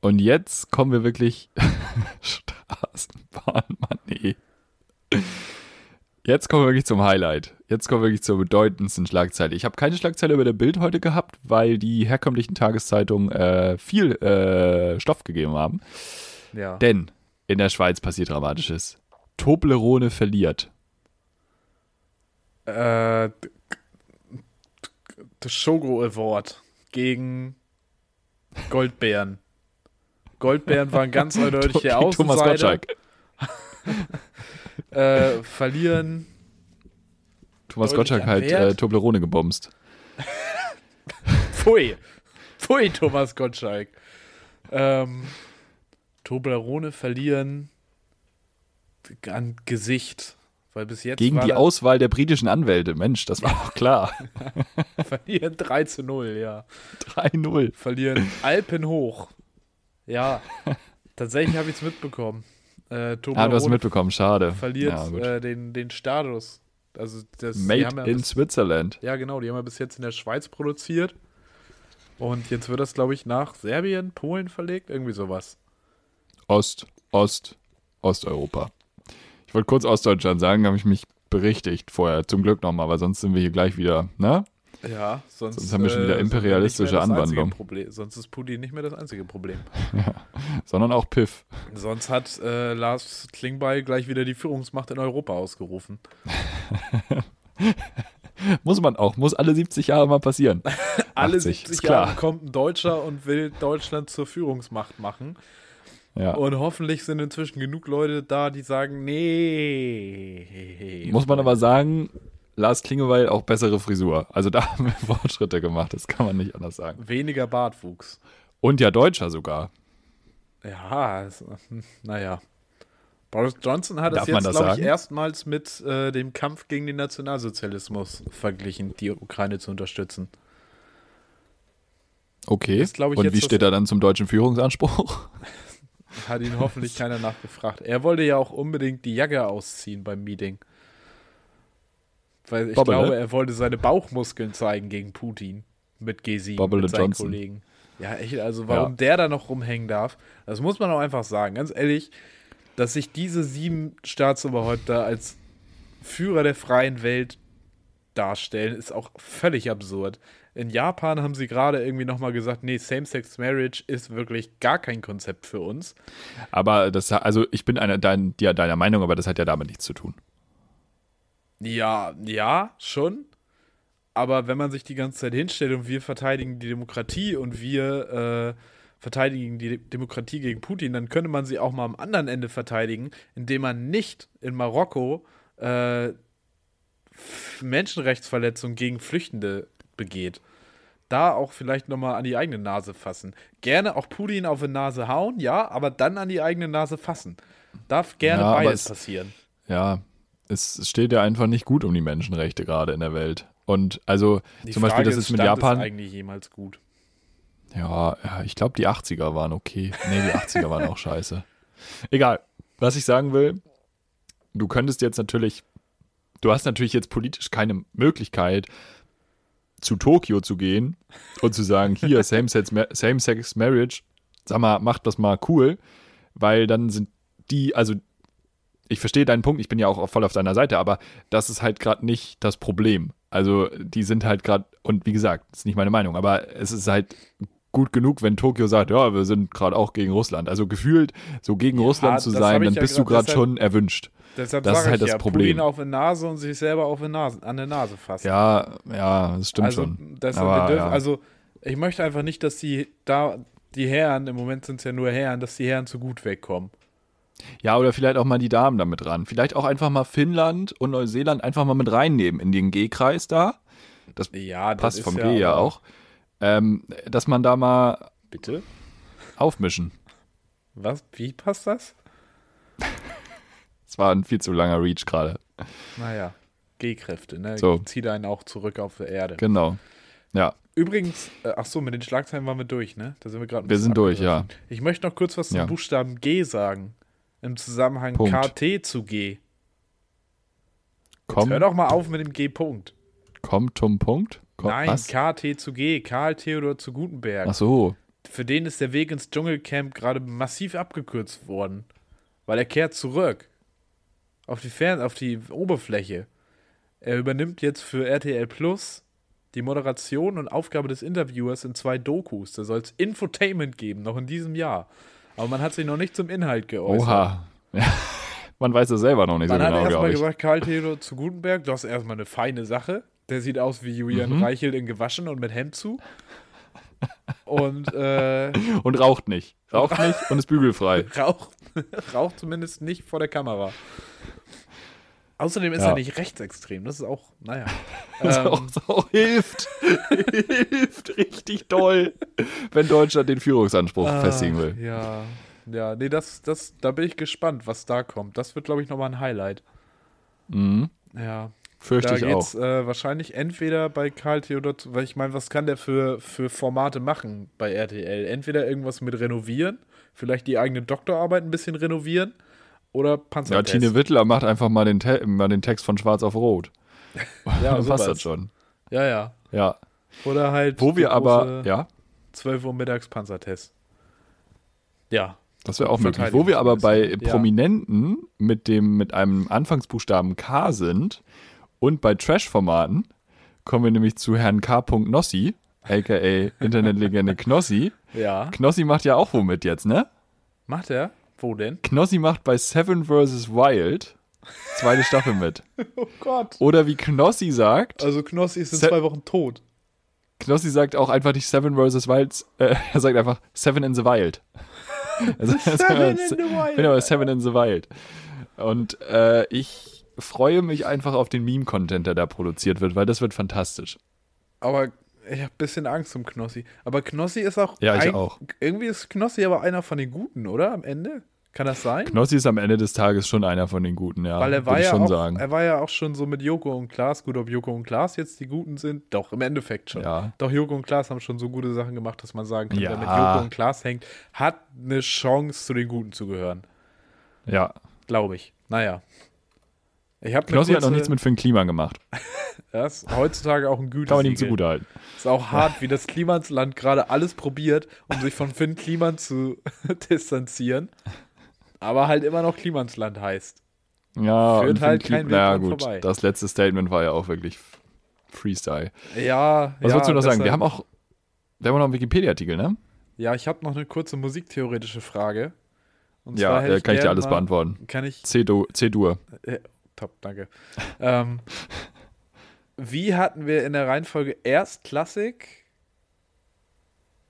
und jetzt kommen wir wirklich. Straßenbahn, nee. Jetzt kommen wir wirklich zum Highlight. Jetzt kommen wir wirklich zur bedeutendsten Schlagzeile. Ich habe keine Schlagzeile über der Bild heute gehabt, weil die herkömmlichen Tageszeitungen äh, viel äh, Stoff gegeben haben. Ja. Denn in der Schweiz passiert Dramatisches. Toblerone verliert. äh, das Shogo Award gegen Goldbären. Goldbären waren ganz eindeutig der Thomas Außenseiter. Gottschalk. Äh, verlieren. Thomas Gottschalk hat äh, Toblerone gebomst. Pfui. Pfui, Thomas Gottschalk. Ähm, Toblerone verlieren an Gesicht. Weil bis jetzt Gegen die Auswahl der britischen Anwälte. Mensch, das war doch klar. verlieren 3 zu 0, ja. 3-0. verlieren Alpen hoch. Ja, tatsächlich habe ich es mitbekommen. Äh, Ah, du hast mitbekommen, schade. verliert Ja, äh, den, den Status. Also das, Made ja in bis, Switzerland. Ja, genau, die haben ja bis jetzt in der Schweiz produziert. Und jetzt wird das, glaube ich, nach Serbien, Polen verlegt, irgendwie sowas. Ost, Ost, Osteuropa. Ich wollte kurz Ostdeutschland sagen, habe ich mich berichtigt vorher. Zum Glück nochmal, weil sonst sind wir hier gleich wieder, ne? Ja, sonst, Sonst haben wir schon wieder äh, imperialistische Anwandlung. Problem. Sonst ist Putin nicht mehr das einzige Problem. Sondern auch Piff. Sonst hat äh, Lars Klingbeil gleich wieder die Führungsmacht in Europa ausgerufen. Muss man auch, muss alle 70 Jahre mal passieren. Alle 80, 70 ist klar. Jahre kommt ein Deutscher und will Deutschland zur Führungsmacht machen. Ja. Und hoffentlich sind inzwischen genug Leute da, die sagen, nee. Muss man aber sagen, Lars Klingeweil auch bessere Frisur. Also da haben wir Fortschritte gemacht, das kann man nicht anders sagen. Weniger Bartwuchs. Und ja Deutscher sogar. Ja, es, hm, naja. Boris Johnson hat Darf es jetzt, das glaube ich, erstmals mit äh, dem Kampf gegen den Nationalsozialismus verglichen, die Ukraine zu unterstützen. Okay. Glaub ich, Und wie das- steht er dann zum deutschen Führungsanspruch? Hat ihn hoffentlich keiner nachgefragt. Er wollte ja auch unbedingt die Jacke ausziehen beim Meeting. Weil ich Bobble, glaube, ne? er wollte seine Bauchmuskeln zeigen gegen Putin mit G7 Bobble mit seinen Johnson. Kollegen. Ja, echt, also warum Ja. der da noch rumhängen darf, das muss man auch einfach sagen. Ganz ehrlich, dass sich diese sieben Staatsoberhäupter als Führer der freien Welt darstellen, ist auch völlig absurd. In Japan haben sie gerade irgendwie nochmal gesagt, nee, Same-Sex Marriage ist wirklich gar kein Konzept für uns. Aber das, also ich bin einer dein, ja, deiner Meinung, aber das hat ja damit nichts zu tun. Ja, ja, schon. Aber wenn man sich die ganze Zeit hinstellt und wir verteidigen die Demokratie und wir äh, verteidigen die Demokratie gegen Putin, dann könnte man sie auch mal am anderen Ende verteidigen, indem man nicht in Marokko äh, Menschenrechtsverletzungen gegen Flüchtende begeht. Da auch vielleicht nochmal an die eigene Nase fassen. Gerne auch Putin auf die Nase hauen, ja, aber dann an die eigene Nase fassen. Darf gerne Ja, beides es- passieren. Ja, es steht ja einfach nicht gut um die Menschenrechte gerade in der Welt. Und also Die zum Beispiel, Frage das ist mit Japan. Es eigentlich jemals gut? Ja ich glaube, die 80er waren okay. Nee, die 80er waren auch scheiße. Egal. Was ich sagen will, du könntest jetzt natürlich, du hast natürlich jetzt politisch keine Möglichkeit, zu Tokio zu gehen und zu sagen, hier, Same-Sex Same Marriage, sag mal, macht das mal cool, weil dann sind die, also ich verstehe deinen Punkt, ich bin ja auch voll auf deiner Seite, aber das ist halt gerade nicht das Problem. Also die sind halt gerade, und wie gesagt, das ist nicht meine Meinung, aber es ist halt gut genug, wenn Tokio sagt, ja, wir sind gerade auch gegen Russland. Also gefühlt so gegen Russland zu sein, dann ja bist du gerade schon erwünscht. Deshalb Das ist halt ich das ja, Problem. Putin auf die Nase und sich selber auf die Nase, an der Nase fassen. Ja, ja, das stimmt also, schon. Deshalb, Aber, dürfen, ja. also ich möchte einfach nicht, dass die da die Herren, im Moment sind es ja nur Herren, dass die Herren zu gut wegkommen. Ja, oder vielleicht auch mal die Damen damit ran. Vielleicht auch einfach mal Finnland und Neuseeland einfach mal mit reinnehmen in den G-Kreis da. Das Ja, das passt ist vom ja G ja auch. Ähm, dass man da mal Bitte? aufmischen. Was? Wie passt das? Das war ein viel zu langer Reach gerade. Naja, G-Kräfte, ne? So. Zieht einen auch zurück auf die Erde. Genau. Ja, Übrigens, äh, ach so, mit den Schlagzeilen waren wir durch, ne? Da sind wir gerade. ein wir sind durch, ja. Ich möchte noch kurz was zum Ja. Buchstaben G sagen. Im Zusammenhang Punkt. KT zu G. Komm, Hör doch mal auf mit dem G-Punkt. komm zum Punkt. Komm, Nein, was? KT zu G, Karl Theodor zu Gutenberg. Ach so. Für den ist der Weg ins Dschungelcamp gerade massiv abgekürzt worden. Weil er kehrt zurück. Auf die Fern auf die Oberfläche. Er übernimmt jetzt für RTL Plus die Moderation und Aufgabe des Interviewers in zwei Dokus. Da soll es Infotainment geben, noch in diesem Jahr. Aber man hat sich noch nicht zum Inhalt geäußert. Oha. Ja. Man weiß es selber noch nicht Man so hat genau, erstmal gesagt, Karl Theodor zu Gutenberg, das ist erstmal eine feine Sache. Der sieht aus wie Julian Mhm. Reichelt in gewaschen und mit Hemd zu. Und äh, Und raucht nicht. Raucht nicht und ist bügelfrei. raucht, raucht zumindest nicht vor der Kamera. Außerdem ist Ja. er nicht rechtsextrem. Das ist auch, naja. Das Ähm, auch, das auch hilft. hilft richtig doll, wenn Deutschland den Führungsanspruch ah, festigen will. Ja, ja, nee, das, das, da bin ich gespannt, was da kommt. Das wird, glaube ich, nochmal ein Highlight. Mhm. Ja, Fürchte da ich auch. geht's äh, wahrscheinlich entweder bei Karl Theodor, weil ich meine, was kann der für, für Formate machen bei RTL? Entweder irgendwas mit renovieren, vielleicht die eigene Doktorarbeit ein bisschen renovieren oder Ja, Panzertest. Tine Wittler macht einfach mal den, Te mal den Text von Schwarz auf Rot. Ja, passt sowas. das schon. Ja, ja. Ja. Oder halt Wo wir aber, ja, 12 Uhr mittags Panzertest. Ja. das wäre auch möglich. Wo wir aber bei Verteidigungsminister, ja. Prominenten mit dem, mit einem Anfangsbuchstaben K sind und bei Trash-Formaten, kommen wir nämlich zu Herrn K. Nossi, aka Internetlegende Knossi. Ja. Knossi macht ja auch womit jetzt, ne? Macht er? Wo denn? Knossi macht bei Seven vs. Wild zweite Staffel mit. Oh Gott. Oder wie Knossi sagt, Also Knossi ist in Se- zwei Wochen tot. Knossi sagt auch einfach nicht Seven vs. Wild, äh, er sagt einfach Seven in the Wild. Also, Seven in the Wild. Genau, Seven in the Wild. Und äh, ich freue mich einfach auf den Meme-Content, der da produziert wird, weil das wird fantastisch. Aber ich habe ein bisschen Angst um Knossi. Aber Knossi ist auch. Ja, ich ein- auch. Irgendwie ist Knossi aber einer von den Guten, oder? Am Ende? Kann das sein? Knossi ist am Ende des Tages schon einer von den Guten, ja. Weil er war ja schon auch, sagen. er war ja auch schon so mit Joko und Klaas. Gut, ob Joko und Klaas jetzt die Guten sind, doch im Endeffekt schon. Ja. Doch Joko und Klaas haben schon so gute Sachen gemacht, dass man sagen kann, Ja. wer mit Joko und Klaas hängt, hat eine Chance zu den Guten zu gehören, Ja. glaube ich. Naja. Ich habe Knossi hat noch nichts mit Finn Kliman gemacht. Das ist heutzutage auch ein Gütesiegel. Kann man ihm zugutehalten. Ist auch hart, wie das Klimansland gerade alles probiert, um sich von Finn Kliman zu distanzieren. Aber halt immer noch Klimansland heißt. Ja, Führt halt Kli- kein Weg naja, gut. vorbei. Das letzte Statement war ja auch wirklich Freestyle. Ja, Was ja, wolltest du noch sagen? Wir haben auch, wir haben noch einen Wikipedia-Artikel, ne? Ja, ich habe noch eine kurze musiktheoretische Frage. Und Ja, äh, kann ich dir alles mal- beantworten. Kann ich? C-Dur. C-Dur. Top, danke. ähm, wie hatten wir in der Reihenfolge erst Klassik,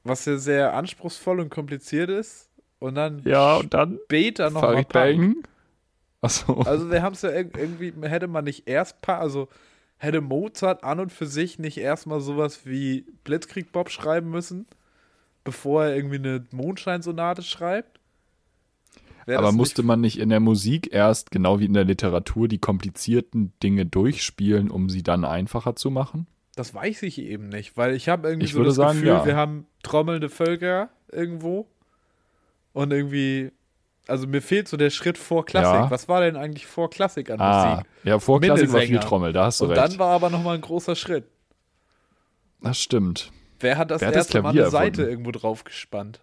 was ja sehr anspruchsvoll und kompliziert ist, und dann Ja, und dann später nochmal Farid Punk. Achso. Also wir haben es ja irg- irgendwie, hätte man nicht erst, also hätte Mozart an und für sich nicht erstmal sowas wie Blitzkrieg Bob schreiben müssen, bevor er irgendwie eine Mondscheinsonate schreibt? Wär Aber das musste man nicht in der Musik erst, genau wie in der Literatur, die komplizierten Dinge durchspielen, um sie dann einfacher zu machen? Das weiß ich eben nicht, weil ich habe irgendwie Ich so würde das sagen, Gefühl, ja. wir haben trommelnde Völker irgendwo und irgendwie, also mir fehlt so der Schritt vor Klassik. Ja. Was war denn eigentlich vor Klassik an Ah, Musik? ja, vor Klassik war viel. Trommel, da hast du Und recht. dann war aber nochmal ein großer Schritt. das stimmt. Wer hat das Wer hat das erste Mal Klavier eine Seite irgendwo drauf gespannt?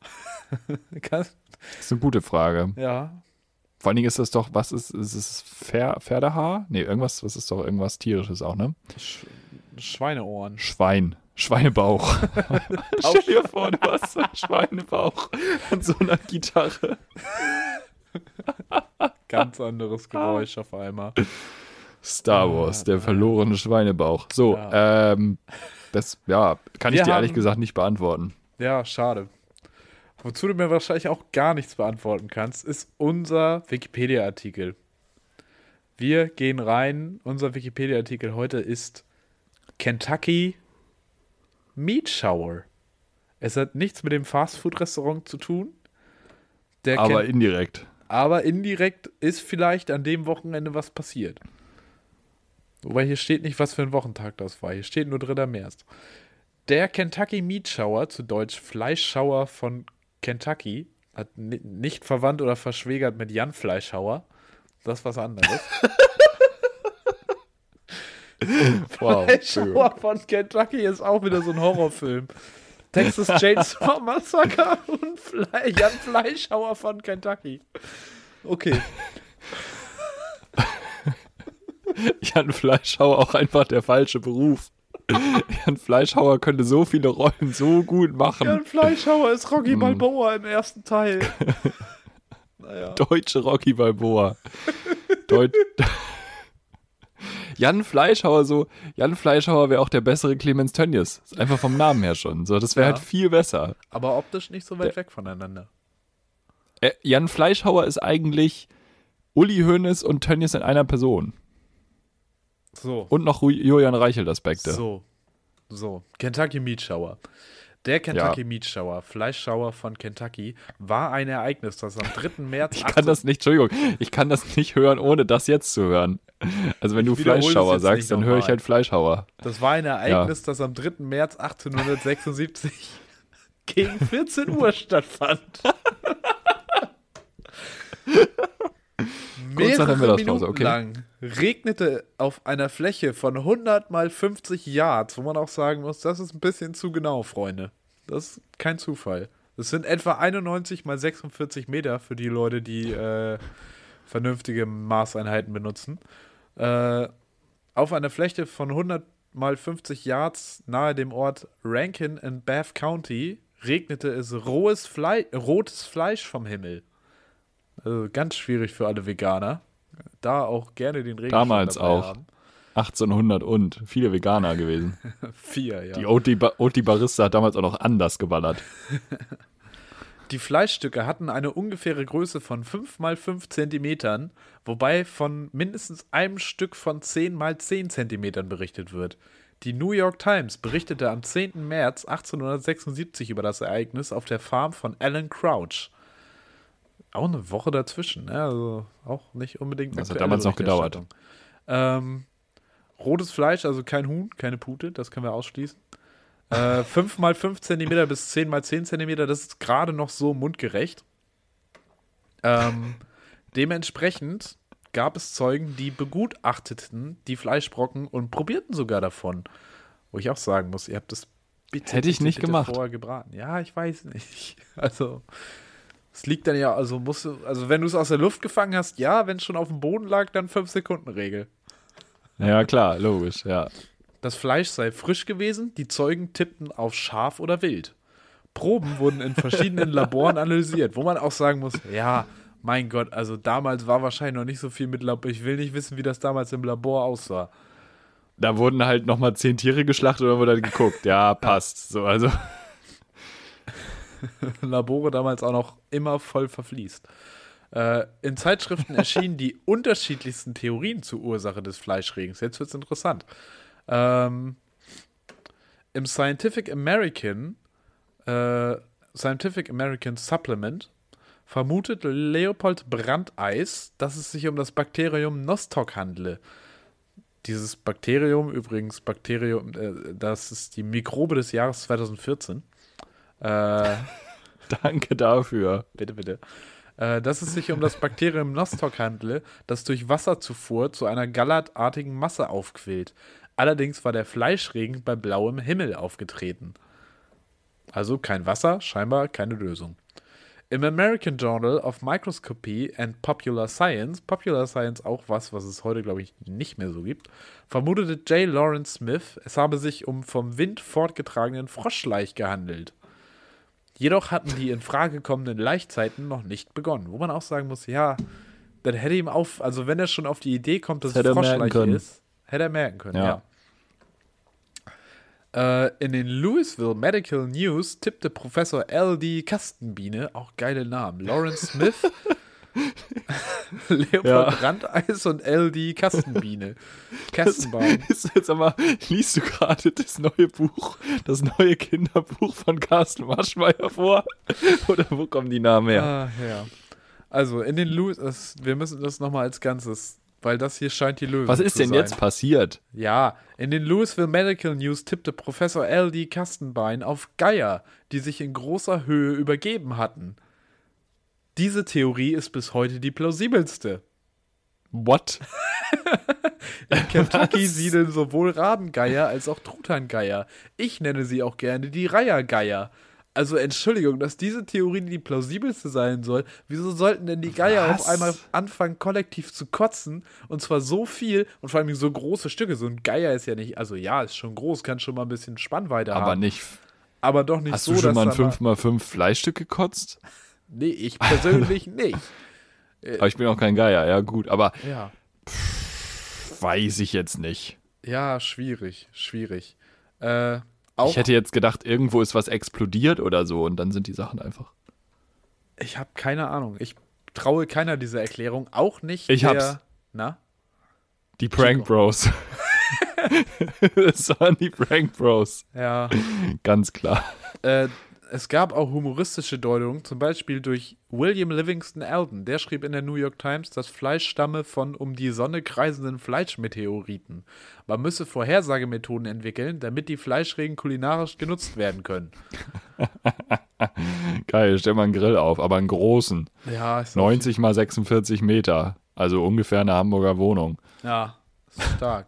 Kann, Das ist eine gute Frage. ja. Vor allen Dingen ist das doch, was ist, ist es Pfer Pferdehaar? Nee, irgendwas, was ist doch irgendwas tierisches auch, ne? Sch Schweineohren. Schwein. Schweinebauch. Stell dir vor, du hast so einen Schweinebauch an so einer Gitarre. Ganz anderes Geräusch auf einmal. Star Wars, der verlorene Schweinebauch. So, ähm, das, ja, kann ich Wir dir ehrlich haben- gesagt nicht beantworten. Ja, schade. Wozu du mir wahrscheinlich auch gar nichts beantworten kannst, ist unser Wikipedia-Artikel. Wir gehen rein. Unser Wikipedia-Artikel heute ist Kentucky Meat Shower. Es hat nichts mit dem Fastfood-Restaurant zu tun. Der Aber Ken- indirekt. aber indirekt ist vielleicht an dem Wochenende was passiert. Wobei hier steht nicht, was für ein Wochentag das war. Hier steht nur 3. März. Der Kentucky Meat Shower, zu Deutsch Fleischschauer von Kentucky, hat ni- nicht verwandt oder verschwägert mit Jan Fleischhauer. Das ist was anderes. Wow. Fleischhauer von Kentucky ist auch wieder so ein Horrorfilm. Texas Chainsaw Massacre und Fle Jan Fleischhauer von Kentucky. Okay. Jan Fleischhauer auch einfach der falsche Beruf. Jan Fleischhauer könnte so viele Rollen so gut machen. Jan Fleischhauer ist Rocky Hm. Balboa im ersten Teil. Naja. Deutsche Rocky Balboa. Deut Jan Fleischhauer so, Jan Fleischhauer wäre auch der bessere Clemens Tönnies. Einfach vom Namen her schon. So, das wäre Ja. halt viel besser. Aber optisch nicht so weit weg voneinander. Äh, Jan Fleischhauer ist eigentlich Uli Hoeneß und Tönnies in einer Person. So. Und noch Julian Reichelt-Aspekte. So. So. Kentucky Meat Shower. Der Kentucky Meat Shower, Fleischschauer von Kentucky, war ein Ereignis, das am 3. März Ich kann das nicht, Entschuldigung, ich kann das nicht hören, ohne das jetzt zu hören. Also wenn Ich du Fleischschauer sagst, dann höre ich halt Fleischhauer. Das war ein Ereignis, das am 3. März 1876 gegen 14 Uhr stattfand. Mehrere Minuten okay. lang regnete auf einer Fläche von 100 mal 50 Yards, wo man auch sagen muss, das ist ein bisschen zu genau, Freunde. Das ist kein Zufall. Das sind etwa 91 mal 46 Meter für die Leute, die äh, vernünftige Maßeinheiten benutzen. Äh, Auf einer Fläche von 100 mal 50 Yards nahe dem Ort Rankin in Bath County regnete es rohes Fle rotes Fleisch vom Himmel. Also ganz schwierig für alle Veganer. Da auch gerne den Regen Damals auch. Haben. 1800 und viele Veganer gewesen. Vier, ja. Die Oti Barista hat damals auch noch anders geballert. Die Fleischstücke hatten eine ungefähre Größe von 5 mal 5 Zentimetern, wobei von mindestens einem Stück von 10 mal 10 Zentimetern berichtet wird. Die New York Times berichtete am 10. März 1876 über das Ereignis auf der Farm von Alan Crouch. Auch eine Woche dazwischen, ne? also auch nicht unbedingt. Das hat damals noch gedauert. Ähm, rotes Fleisch, also kein Huhn, keine Pute, das können wir ausschließen. Äh, 5 mal 5 cm bis 10 mal 10 cm, das ist gerade noch so mundgerecht. Ähm, dementsprechend gab es Zeugen, die begutachteten die Fleischbrocken und probierten sogar davon. Wo ich auch sagen muss, ihr habt das bitte, Hätte ich nicht bitte gemacht. vorher gebraten. Ja, ich weiß nicht. Also, es liegt dann ja, also musst du, also wenn du es aus der Luft gefangen hast, ja, wenn es schon auf dem Boden lag, dann 5 Sekunden Regel. Ja, klar, logisch, ja. Das Fleisch sei frisch gewesen, die Zeugen tippten auf Schaf oder Wild. Proben wurden in verschiedenen Laboren analysiert, wo man auch sagen muss, ja, mein Gott, also damals war wahrscheinlich noch nicht so viel mit Labor. Ich will nicht wissen, wie das damals im Labor aussah. Da wurden halt nochmal zehn Tiere geschlachtet oder wurde dann geguckt. Ja, passt. So, also. Labore damals auch noch immer voll verfließt. Äh, in Zeitschriften erschienen die unterschiedlichsten Theorien zur Ursache des Fleischregens. Jetzt wird es interessant. Ähm, Im Scientific American, äh, Scientific American Supplement vermutet Leopold Brandeis, dass es sich um das Bakterium Nostoc handle. Dieses Bakterium, übrigens Bakterium, äh, das ist die Mikrobe des Jahres 2014. Äh, Danke dafür. Bitte, bitte. Äh, dass es sich um das Bakterium Nostoc handle, das durch Wasserzufuhr zu einer gallertartigen Masse aufquillt. Allerdings war der Fleischregen bei blauem Himmel aufgetreten. Also kein Wasser, scheinbar keine Lösung. Im American Journal of Microscopy and Popular Science, Popular Science auch was, was es heute, glaube ich, nicht mehr so gibt, vermutete J. Lawrence Smith, es habe sich um vom Wind fortgetragenen Froschleich gehandelt. Jedoch hatten die in Frage kommenden Laichzeiten noch nicht begonnen, wo man auch sagen muss, ja, dann hätte ihm auf, also wenn er schon auf die Idee kommt, dass das es Froschleich ist, hätte er merken können, ja. ja. Äh, in den Louisville Medical News tippte Professor L.D. Kastenbiene, auch geile Namen, Lawrence Smith, Leopold ja. Brandeis und L.D. Kastenbiene. Kastenbaum. Ist jetzt aber, liest du gerade das neue Buch, das neue Kinderbuch von Carsten Maschmeyer vor? Oder wo kommen die Namen her? Ah, ja. Also in den Louis, wir müssen das nochmal als Ganzes weil das hier scheint die Lösung Was ist denn sein. jetzt passiert? Ja, in den Louisville Medical News tippte Professor L.D. Kastenbein auf Geier, die sich in großer Höhe übergeben hatten. Diese Theorie ist bis heute die plausibelste. What? in Kentucky Was? siedeln sowohl Rabengeier als auch Truthahngeier. Ich nenne sie auch gerne die Reihergeier. Also Entschuldigung, dass diese Theorie die plausibelste sein soll. Wieso sollten denn die Geier Was? auf einmal anfangen, kollektiv zu kotzen? Und zwar so viel und vor allem so große Stücke. So ein Geier ist ja nicht, also ja, ist schon groß, kann schon mal ein bisschen Spannweite Aber haben. Aber nicht. Aber doch nicht Hast so, dass. Hast du schon mal ein 5x5 Fleischstück gekotzt? Nee, ich persönlich nicht. Aber ich bin auch kein Geier, ja, gut. Aber. Ja. Pff, weiß ich jetzt nicht. Ja, schwierig, schwierig. Äh. Auch ich hätte jetzt gedacht, irgendwo ist was explodiert oder so und dann sind die Sachen einfach. Ich habe keine Ahnung. Ich traue keiner dieser Erklärung. Auch nicht ich der, hab's. Na? Die Prank Bros. das waren die Prank Bros. Ja. Ganz klar. Äh, es gab auch humoristische Deutungen, zum Beispiel durch William Livingston Alden. Der schrieb in der New York Times, das Fleisch stamme von um die Sonne kreisenden Fleischmeteoriten. Man müsse Vorhersagemethoden entwickeln, damit die Fleischregen kulinarisch genutzt werden können. Geil, stell mal einen Grill auf, aber einen großen. Ja, ist 90 mal 46 Meter. Also ungefähr eine Hamburger Wohnung. Ja, stark.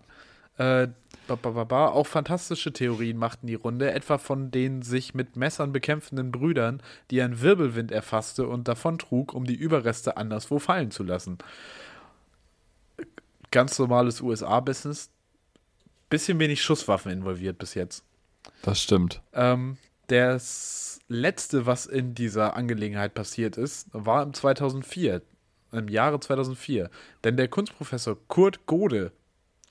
äh, auch fantastische Theorien machten die Runde, etwa von den sich mit Messern bekämpfenden Brüdern, die ein Wirbelwind erfasste und davontrug, um die Überreste anderswo fallen zu lassen. Ganz normales USA-Business. bisschen wenig Schusswaffen involviert bis jetzt. Das stimmt. Ähm, das letzte, was in dieser Angelegenheit passiert ist, war im 2004, im Jahre 2004. Denn der Kunstprofessor Kurt Gode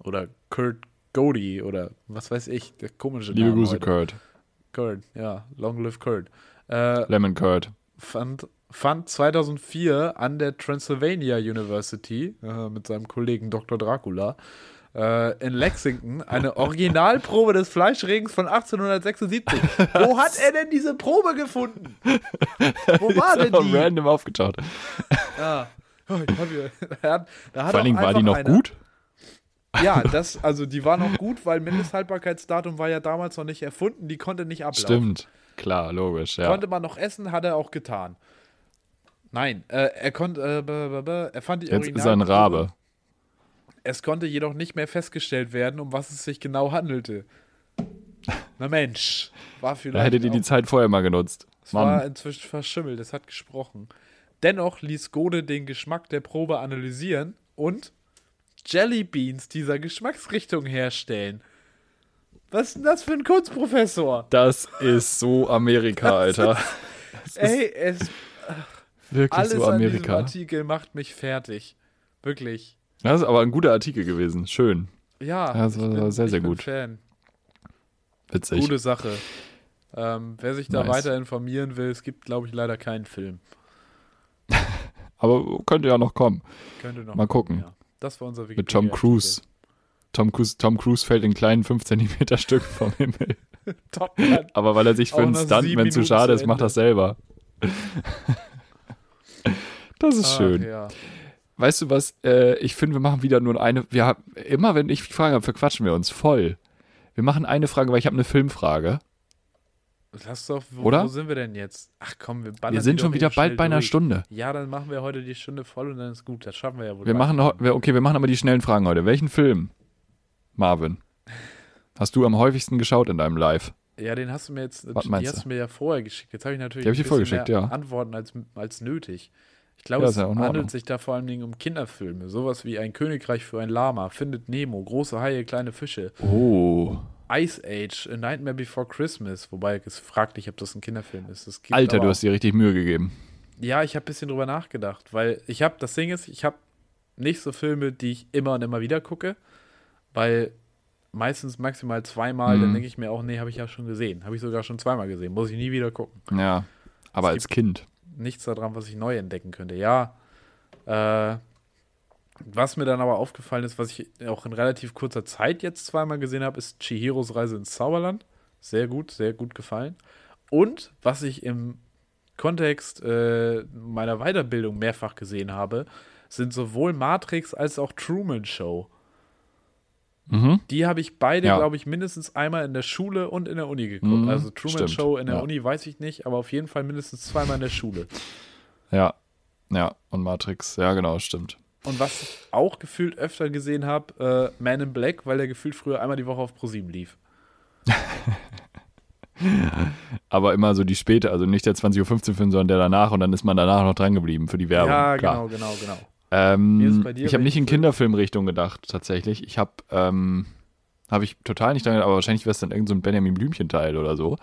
oder Kurt Godi oder was weiß ich, der komische Liebe Name Grüße, heute. Kurt. Kurt, ja, Long Live Kurt. Äh, Lemon Kurt. fand, fand 2004 an der Transylvania University äh, mit seinem Kollegen Dr. Dracula äh, in Lexington eine Originalprobe des Fleischregens von 1876. Wo hat er denn diese Probe gefunden? Wo war denn die? random aufgetaucht. Ja. Oh, ich hab da hat, da hat Vor allen Dingen war die noch einer- gut. Ja, das, also die war noch gut, weil Mindesthaltbarkeitsdatum war ja damals noch nicht erfunden, die konnte nicht ablaufen. Stimmt. Klar, logisch, ja. Konnte man noch essen, hat er auch getan. Nein, äh, er konnte, äh, er fand die Jetzt ist er ein. Rabe. Es konnte jedoch nicht mehr festgestellt werden, um was es sich genau handelte. Na Mensch, war vielleicht. Da hättet ihr die Zeit vorher mal genutzt. es war Mann. inzwischen verschimmelt, es hat gesprochen. Dennoch ließ Gode den Geschmack der Probe analysieren und Jellybeans dieser Geschmacksrichtung herstellen. Was ist denn das für ein Kunstprofessor? Das ist so Amerika, Alter. Ey, es Wirklich alles so an Amerika. Artikel macht mich fertig. Wirklich. Das ist aber ein guter Artikel gewesen. Schön. Ja, das war sehr, ich sehr bin gut. Fan. Witzig. Gute Sache. Ähm, wer sich da Nice. weiter informieren will, es gibt, glaube ich, leider keinen Film. Aber könnte ja noch kommen. Könnte noch Mal gucken. Ja. Das war unser Mit Tom. Cruise. Tom Cruise. Tom Cruise fällt in kleinen 5 cm Stück vom Himmel. Aber weil er sich für einen Stuntman zu schade ist, macht das selber. Das ist Ach, schön. Ja. Weißt du was? Äh, ich finde, wir machen wieder nur eine. Wir haben, immer wenn ich Fragen habe, verquatschen wir uns voll. Wir machen eine Frage, weil ich habe eine Filmfrage. Lass doch, wo, Oder? wo sind wir denn jetzt? Ach komm, wir ballern Wir die sind schon wieder eben bald bei einer durch. Stunde. Ja, dann machen wir heute die Stunde voll und dann ist gut. Das schaffen wir ja wohl. Wir machen, okay, wir machen aber die schnellen Fragen heute. Welchen Film, Marvin, hast du am häufigsten geschaut in deinem Live? Ja, den hast du mir jetzt, Was die meinst hast du? mir ja vorher geschickt. Jetzt habe ich natürlich Die hab ich ein vorgeschickt, mehr ja. Antworten als, als nötig. Ich glaube, Ja, es ja handelt sich da vor allen Dingen um Kinderfilme. Sowas wie Ein Königreich für ein Lama, Findet Nemo, Große Haie, kleine Fische, Oh, Ice Age, A Nightmare Before Christmas. Wobei es fraglich, ob das ein Kinderfilm ist. Alter, du hast dir richtig Mühe gegeben. Ja, ich habe ein bisschen drüber nachgedacht, weil ich habe, das Ding ist, ich habe nicht so Filme, die ich immer und immer wieder gucke, weil meistens maximal zweimal, dann Mhm. denke ich mir auch, nee, habe ich ja schon gesehen. Habe ich sogar schon zweimal gesehen, muss ich nie wieder gucken. Ja, aber Es als Kind. Nichts daran, was ich neu entdecken könnte. Ja, äh, was mir dann aber aufgefallen ist, was ich auch in relativ kurzer Zeit jetzt zweimal gesehen habe, ist Chihiros Reise ins Zauberland. Sehr gut, sehr gut gefallen. Und was ich im Kontext äh, meiner Weiterbildung mehrfach gesehen habe, sind sowohl Matrix als auch Truman Show. Mhm. Die habe ich beide, Ja. glaube ich, mindestens einmal in der Schule und in der Uni geguckt. Mhm, also Truman stimmt, Show in der ja. Uni weiß ich nicht, aber auf jeden Fall mindestens zweimal in der Schule. Ja, ja, und Matrix. Ja, genau, stimmt. Und was ich auch gefühlt öfter gesehen habe, äh, Man in Black, weil der gefühlt früher einmal die Woche auf ProSieben lief. Aber immer so die späte, also nicht der 20.15 Uhr Film, sondern der danach und dann ist man danach noch dran geblieben für die Werbung. ja, klar. genau, genau, genau. Ähm, ich habe nicht in? Kinderfilmrichtung gedacht, tatsächlich. Ich habe, ähm, habe ich total nicht dran gedacht, aber wahrscheinlich wäre es dann irgendein so ein Benjamin Blümchen-Teil oder so.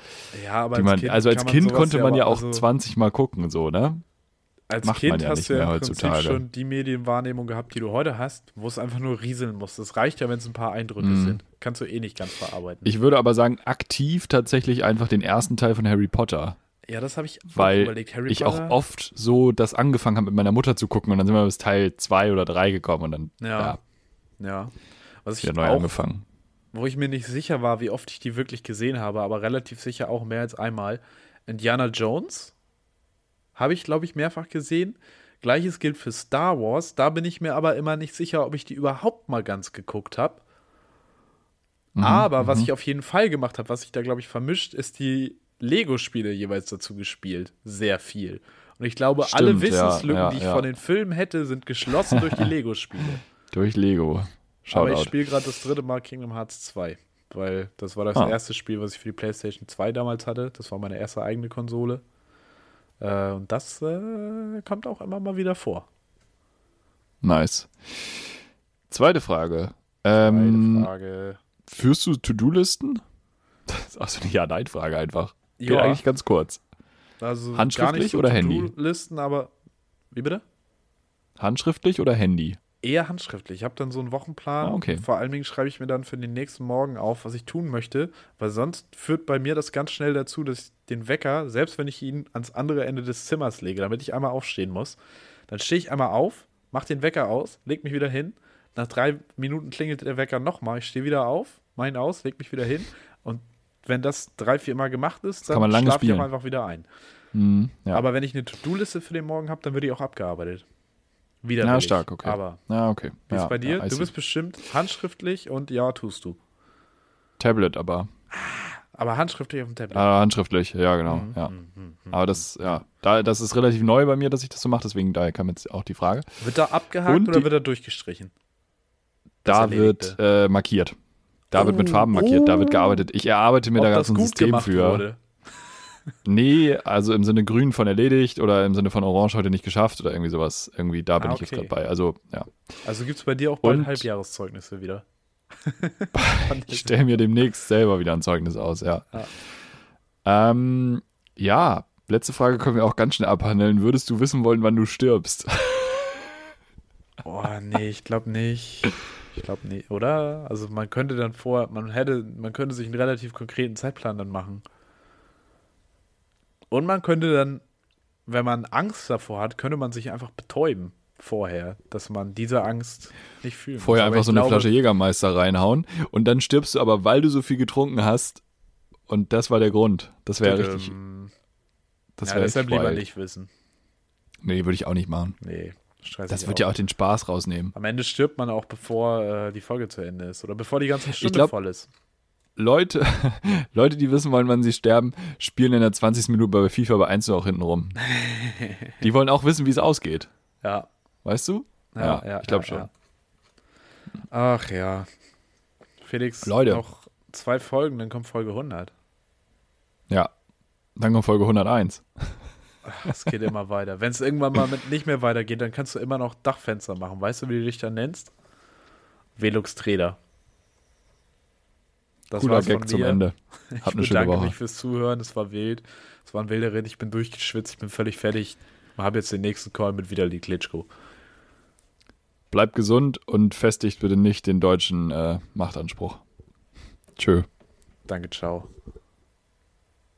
Ja, aber als man, Kind also als man Kind konnte man ja auch also 20 Mal gucken, so, ne? Als macht Kind ja hast du ja im Prinzip heutzutage. schon die Medienwahrnehmung gehabt, die du heute hast, wo es einfach nur rieseln muss. Das reicht ja, wenn es ein paar Eindrücke Mhm. sind. Kannst du eh nicht ganz verarbeiten. Ich würde aber sagen, aktiv tatsächlich einfach den ersten Teil von Harry Potter. ja, das habe ich auch Weil überlegt. Harry ich Potter, auch oft so das angefangen habe mit meiner Mutter zu gucken und dann sind wir bis Teil 2 oder 3 gekommen und dann Ja. ja, Ja. Was ich wieder neu auch angefangen. wo ich mir nicht sicher war, wie oft ich die wirklich gesehen habe, aber relativ sicher auch mehr als einmal. Indiana Jones habe ich, glaube ich, mehrfach gesehen. Gleiches gilt für Star Wars. Da bin ich mir aber immer nicht sicher, ob ich die überhaupt mal ganz geguckt habe. Mhm, aber was mhm. ich auf jeden Fall gemacht habe, was ich da, glaube ich, vermischt, ist die Lego-Spiele jeweils dazu gespielt. Sehr viel. Und ich glaube, alle Stimmt, ja, Wissenslücken, ja, die ich ja. von den Filmen hätte, sind geschlossen durch die Lego-Spiele. Durch Lego. Aber ich Shoutout. spiele gerade das dritte Mal Kingdom Hearts 2. Weil das war das Ah. erste Spiel, was ich für die PlayStation 2 damals hatte. Das war meine erste eigene Konsole. Äh, und das äh, kommt auch immer mal wieder vor. Nice. Zweite Frage. Ähm, Frage. Führst du To-Do-Listen? Das ist auch so eine Ja-Nein-Frage einfach. Geht Ja. eigentlich ganz kurz. Also Handschriftlich oder Handy? Listen, aber wie bitte? Handschriftlich oder Handy? Eher handschriftlich. Ich habe dann so einen Wochenplan. Ah, okay. Vor allen Dingen schreibe ich mir dann für den nächsten Morgen auf, was ich tun möchte, weil sonst führt bei mir das ganz schnell dazu, dass ich den Wecker, selbst wenn ich ihn ans andere Ende des Zimmers lege, damit ich einmal aufstehen muss, dann stehe ich einmal auf, mache den Wecker aus, leg mich wieder hin. Nach drei Minuten klingelt der Wecker nochmal. Ich stehe wieder auf, mach ihn aus, leg mich wieder hin. Und wenn das drei, vier Mal gemacht ist, dann schlafe ich einfach wieder ein. Hm, ja. Aber wenn ich eine To-Do-Liste für den Morgen habe, dann wird die auch abgearbeitet. Wieder. Ja, stark, okay. Aber ja, okay. wie ja, ist bei dir? Ja, du bist bestimmt handschriftlich und ja, tust du. Tablet, aber Aber handschriftlich auf dem Tablet. äh, handschriftlich, ja, genau. Mhm, ja. mhm, mhm, mhm. Aber das, ja, da, das ist relativ neu bei mir, dass ich das so mache, deswegen daher kam jetzt auch die Frage. Wird da abgehakt Und oder die- wird da durchgestrichen? Da wird äh, markiert. Da wird mit Oh, Farben markiert, da wird oh. gearbeitet. Ich erarbeite mir Ob da ganz ein gut System für. wurde. Nee, also im Sinne grün von erledigt oder im Sinne von orange heute nicht geschafft oder irgendwie sowas. Irgendwie da bin Ah, ich jetzt okay. gerade bei. Also, ja. Also gibt es bei dir auch bald Und- Halbjahreszeugnisse wieder. Ich stelle mir demnächst selber wieder ein Zeugnis aus, ja. Ja. Ähm, ja, letzte Frage können wir auch ganz schnell abhandeln. Würdest du wissen wollen, wann du stirbst? Oh, nee, ich glaube nicht. Ich glaube nicht, oder? Also man könnte dann vor, man hätte, man könnte sich einen relativ konkreten Zeitplan dann machen. Und man könnte dann, wenn man Angst davor hat, könnte man sich einfach betäuben vorher, dass man diese Angst nicht fühlen muss. Vorher einfach so eine glaube, Flasche Jägermeister reinhauen und dann stirbst du aber, weil du so viel getrunken hast. Und das war der Grund. Das wäre ja richtig. ähm, Das ja, wäre deshalb lieber nicht wissen. Nee, würde ich auch nicht machen. Nee, Das wird ja auch den Spaß rausnehmen. Am Ende stirbt man auch, bevor äh, die Folge zu Ende ist oder bevor die ganze Stunde glaub- voll ist. Leute, Leute, die wissen wollen, wann sie sterben, spielen in der 20. Minute bei FIFA bei 1 auch hinten rum. Die wollen auch wissen, wie es ausgeht. Ja, Weißt du? ja, ja. ich glaube ja, schon. ja. Ach ja. Felix, Leute. noch zwei Folgen, dann kommt Folge 100. Ja. Dann kommt Folge 101. Es geht immer weiter. Wenn es irgendwann mal mit nicht mehr weitergeht, dann kannst du immer noch Dachfenster machen. Weißt du, wie du dich dann nennst? Velux Trader. Das Cooler war's von Gag zum mir. Ende. Ich Habt eine schöne bedanke mich fürs Zuhören. Es war wild. Es war ein wilder Ritt. Ich bin durchgeschwitzt. Ich bin völlig fertig. Ich habe jetzt den nächsten Call mit Vitali Klitschko. Bleibt gesund und festigt bitte nicht den deutschen äh, Machtanspruch. Tschö. Danke, ciao.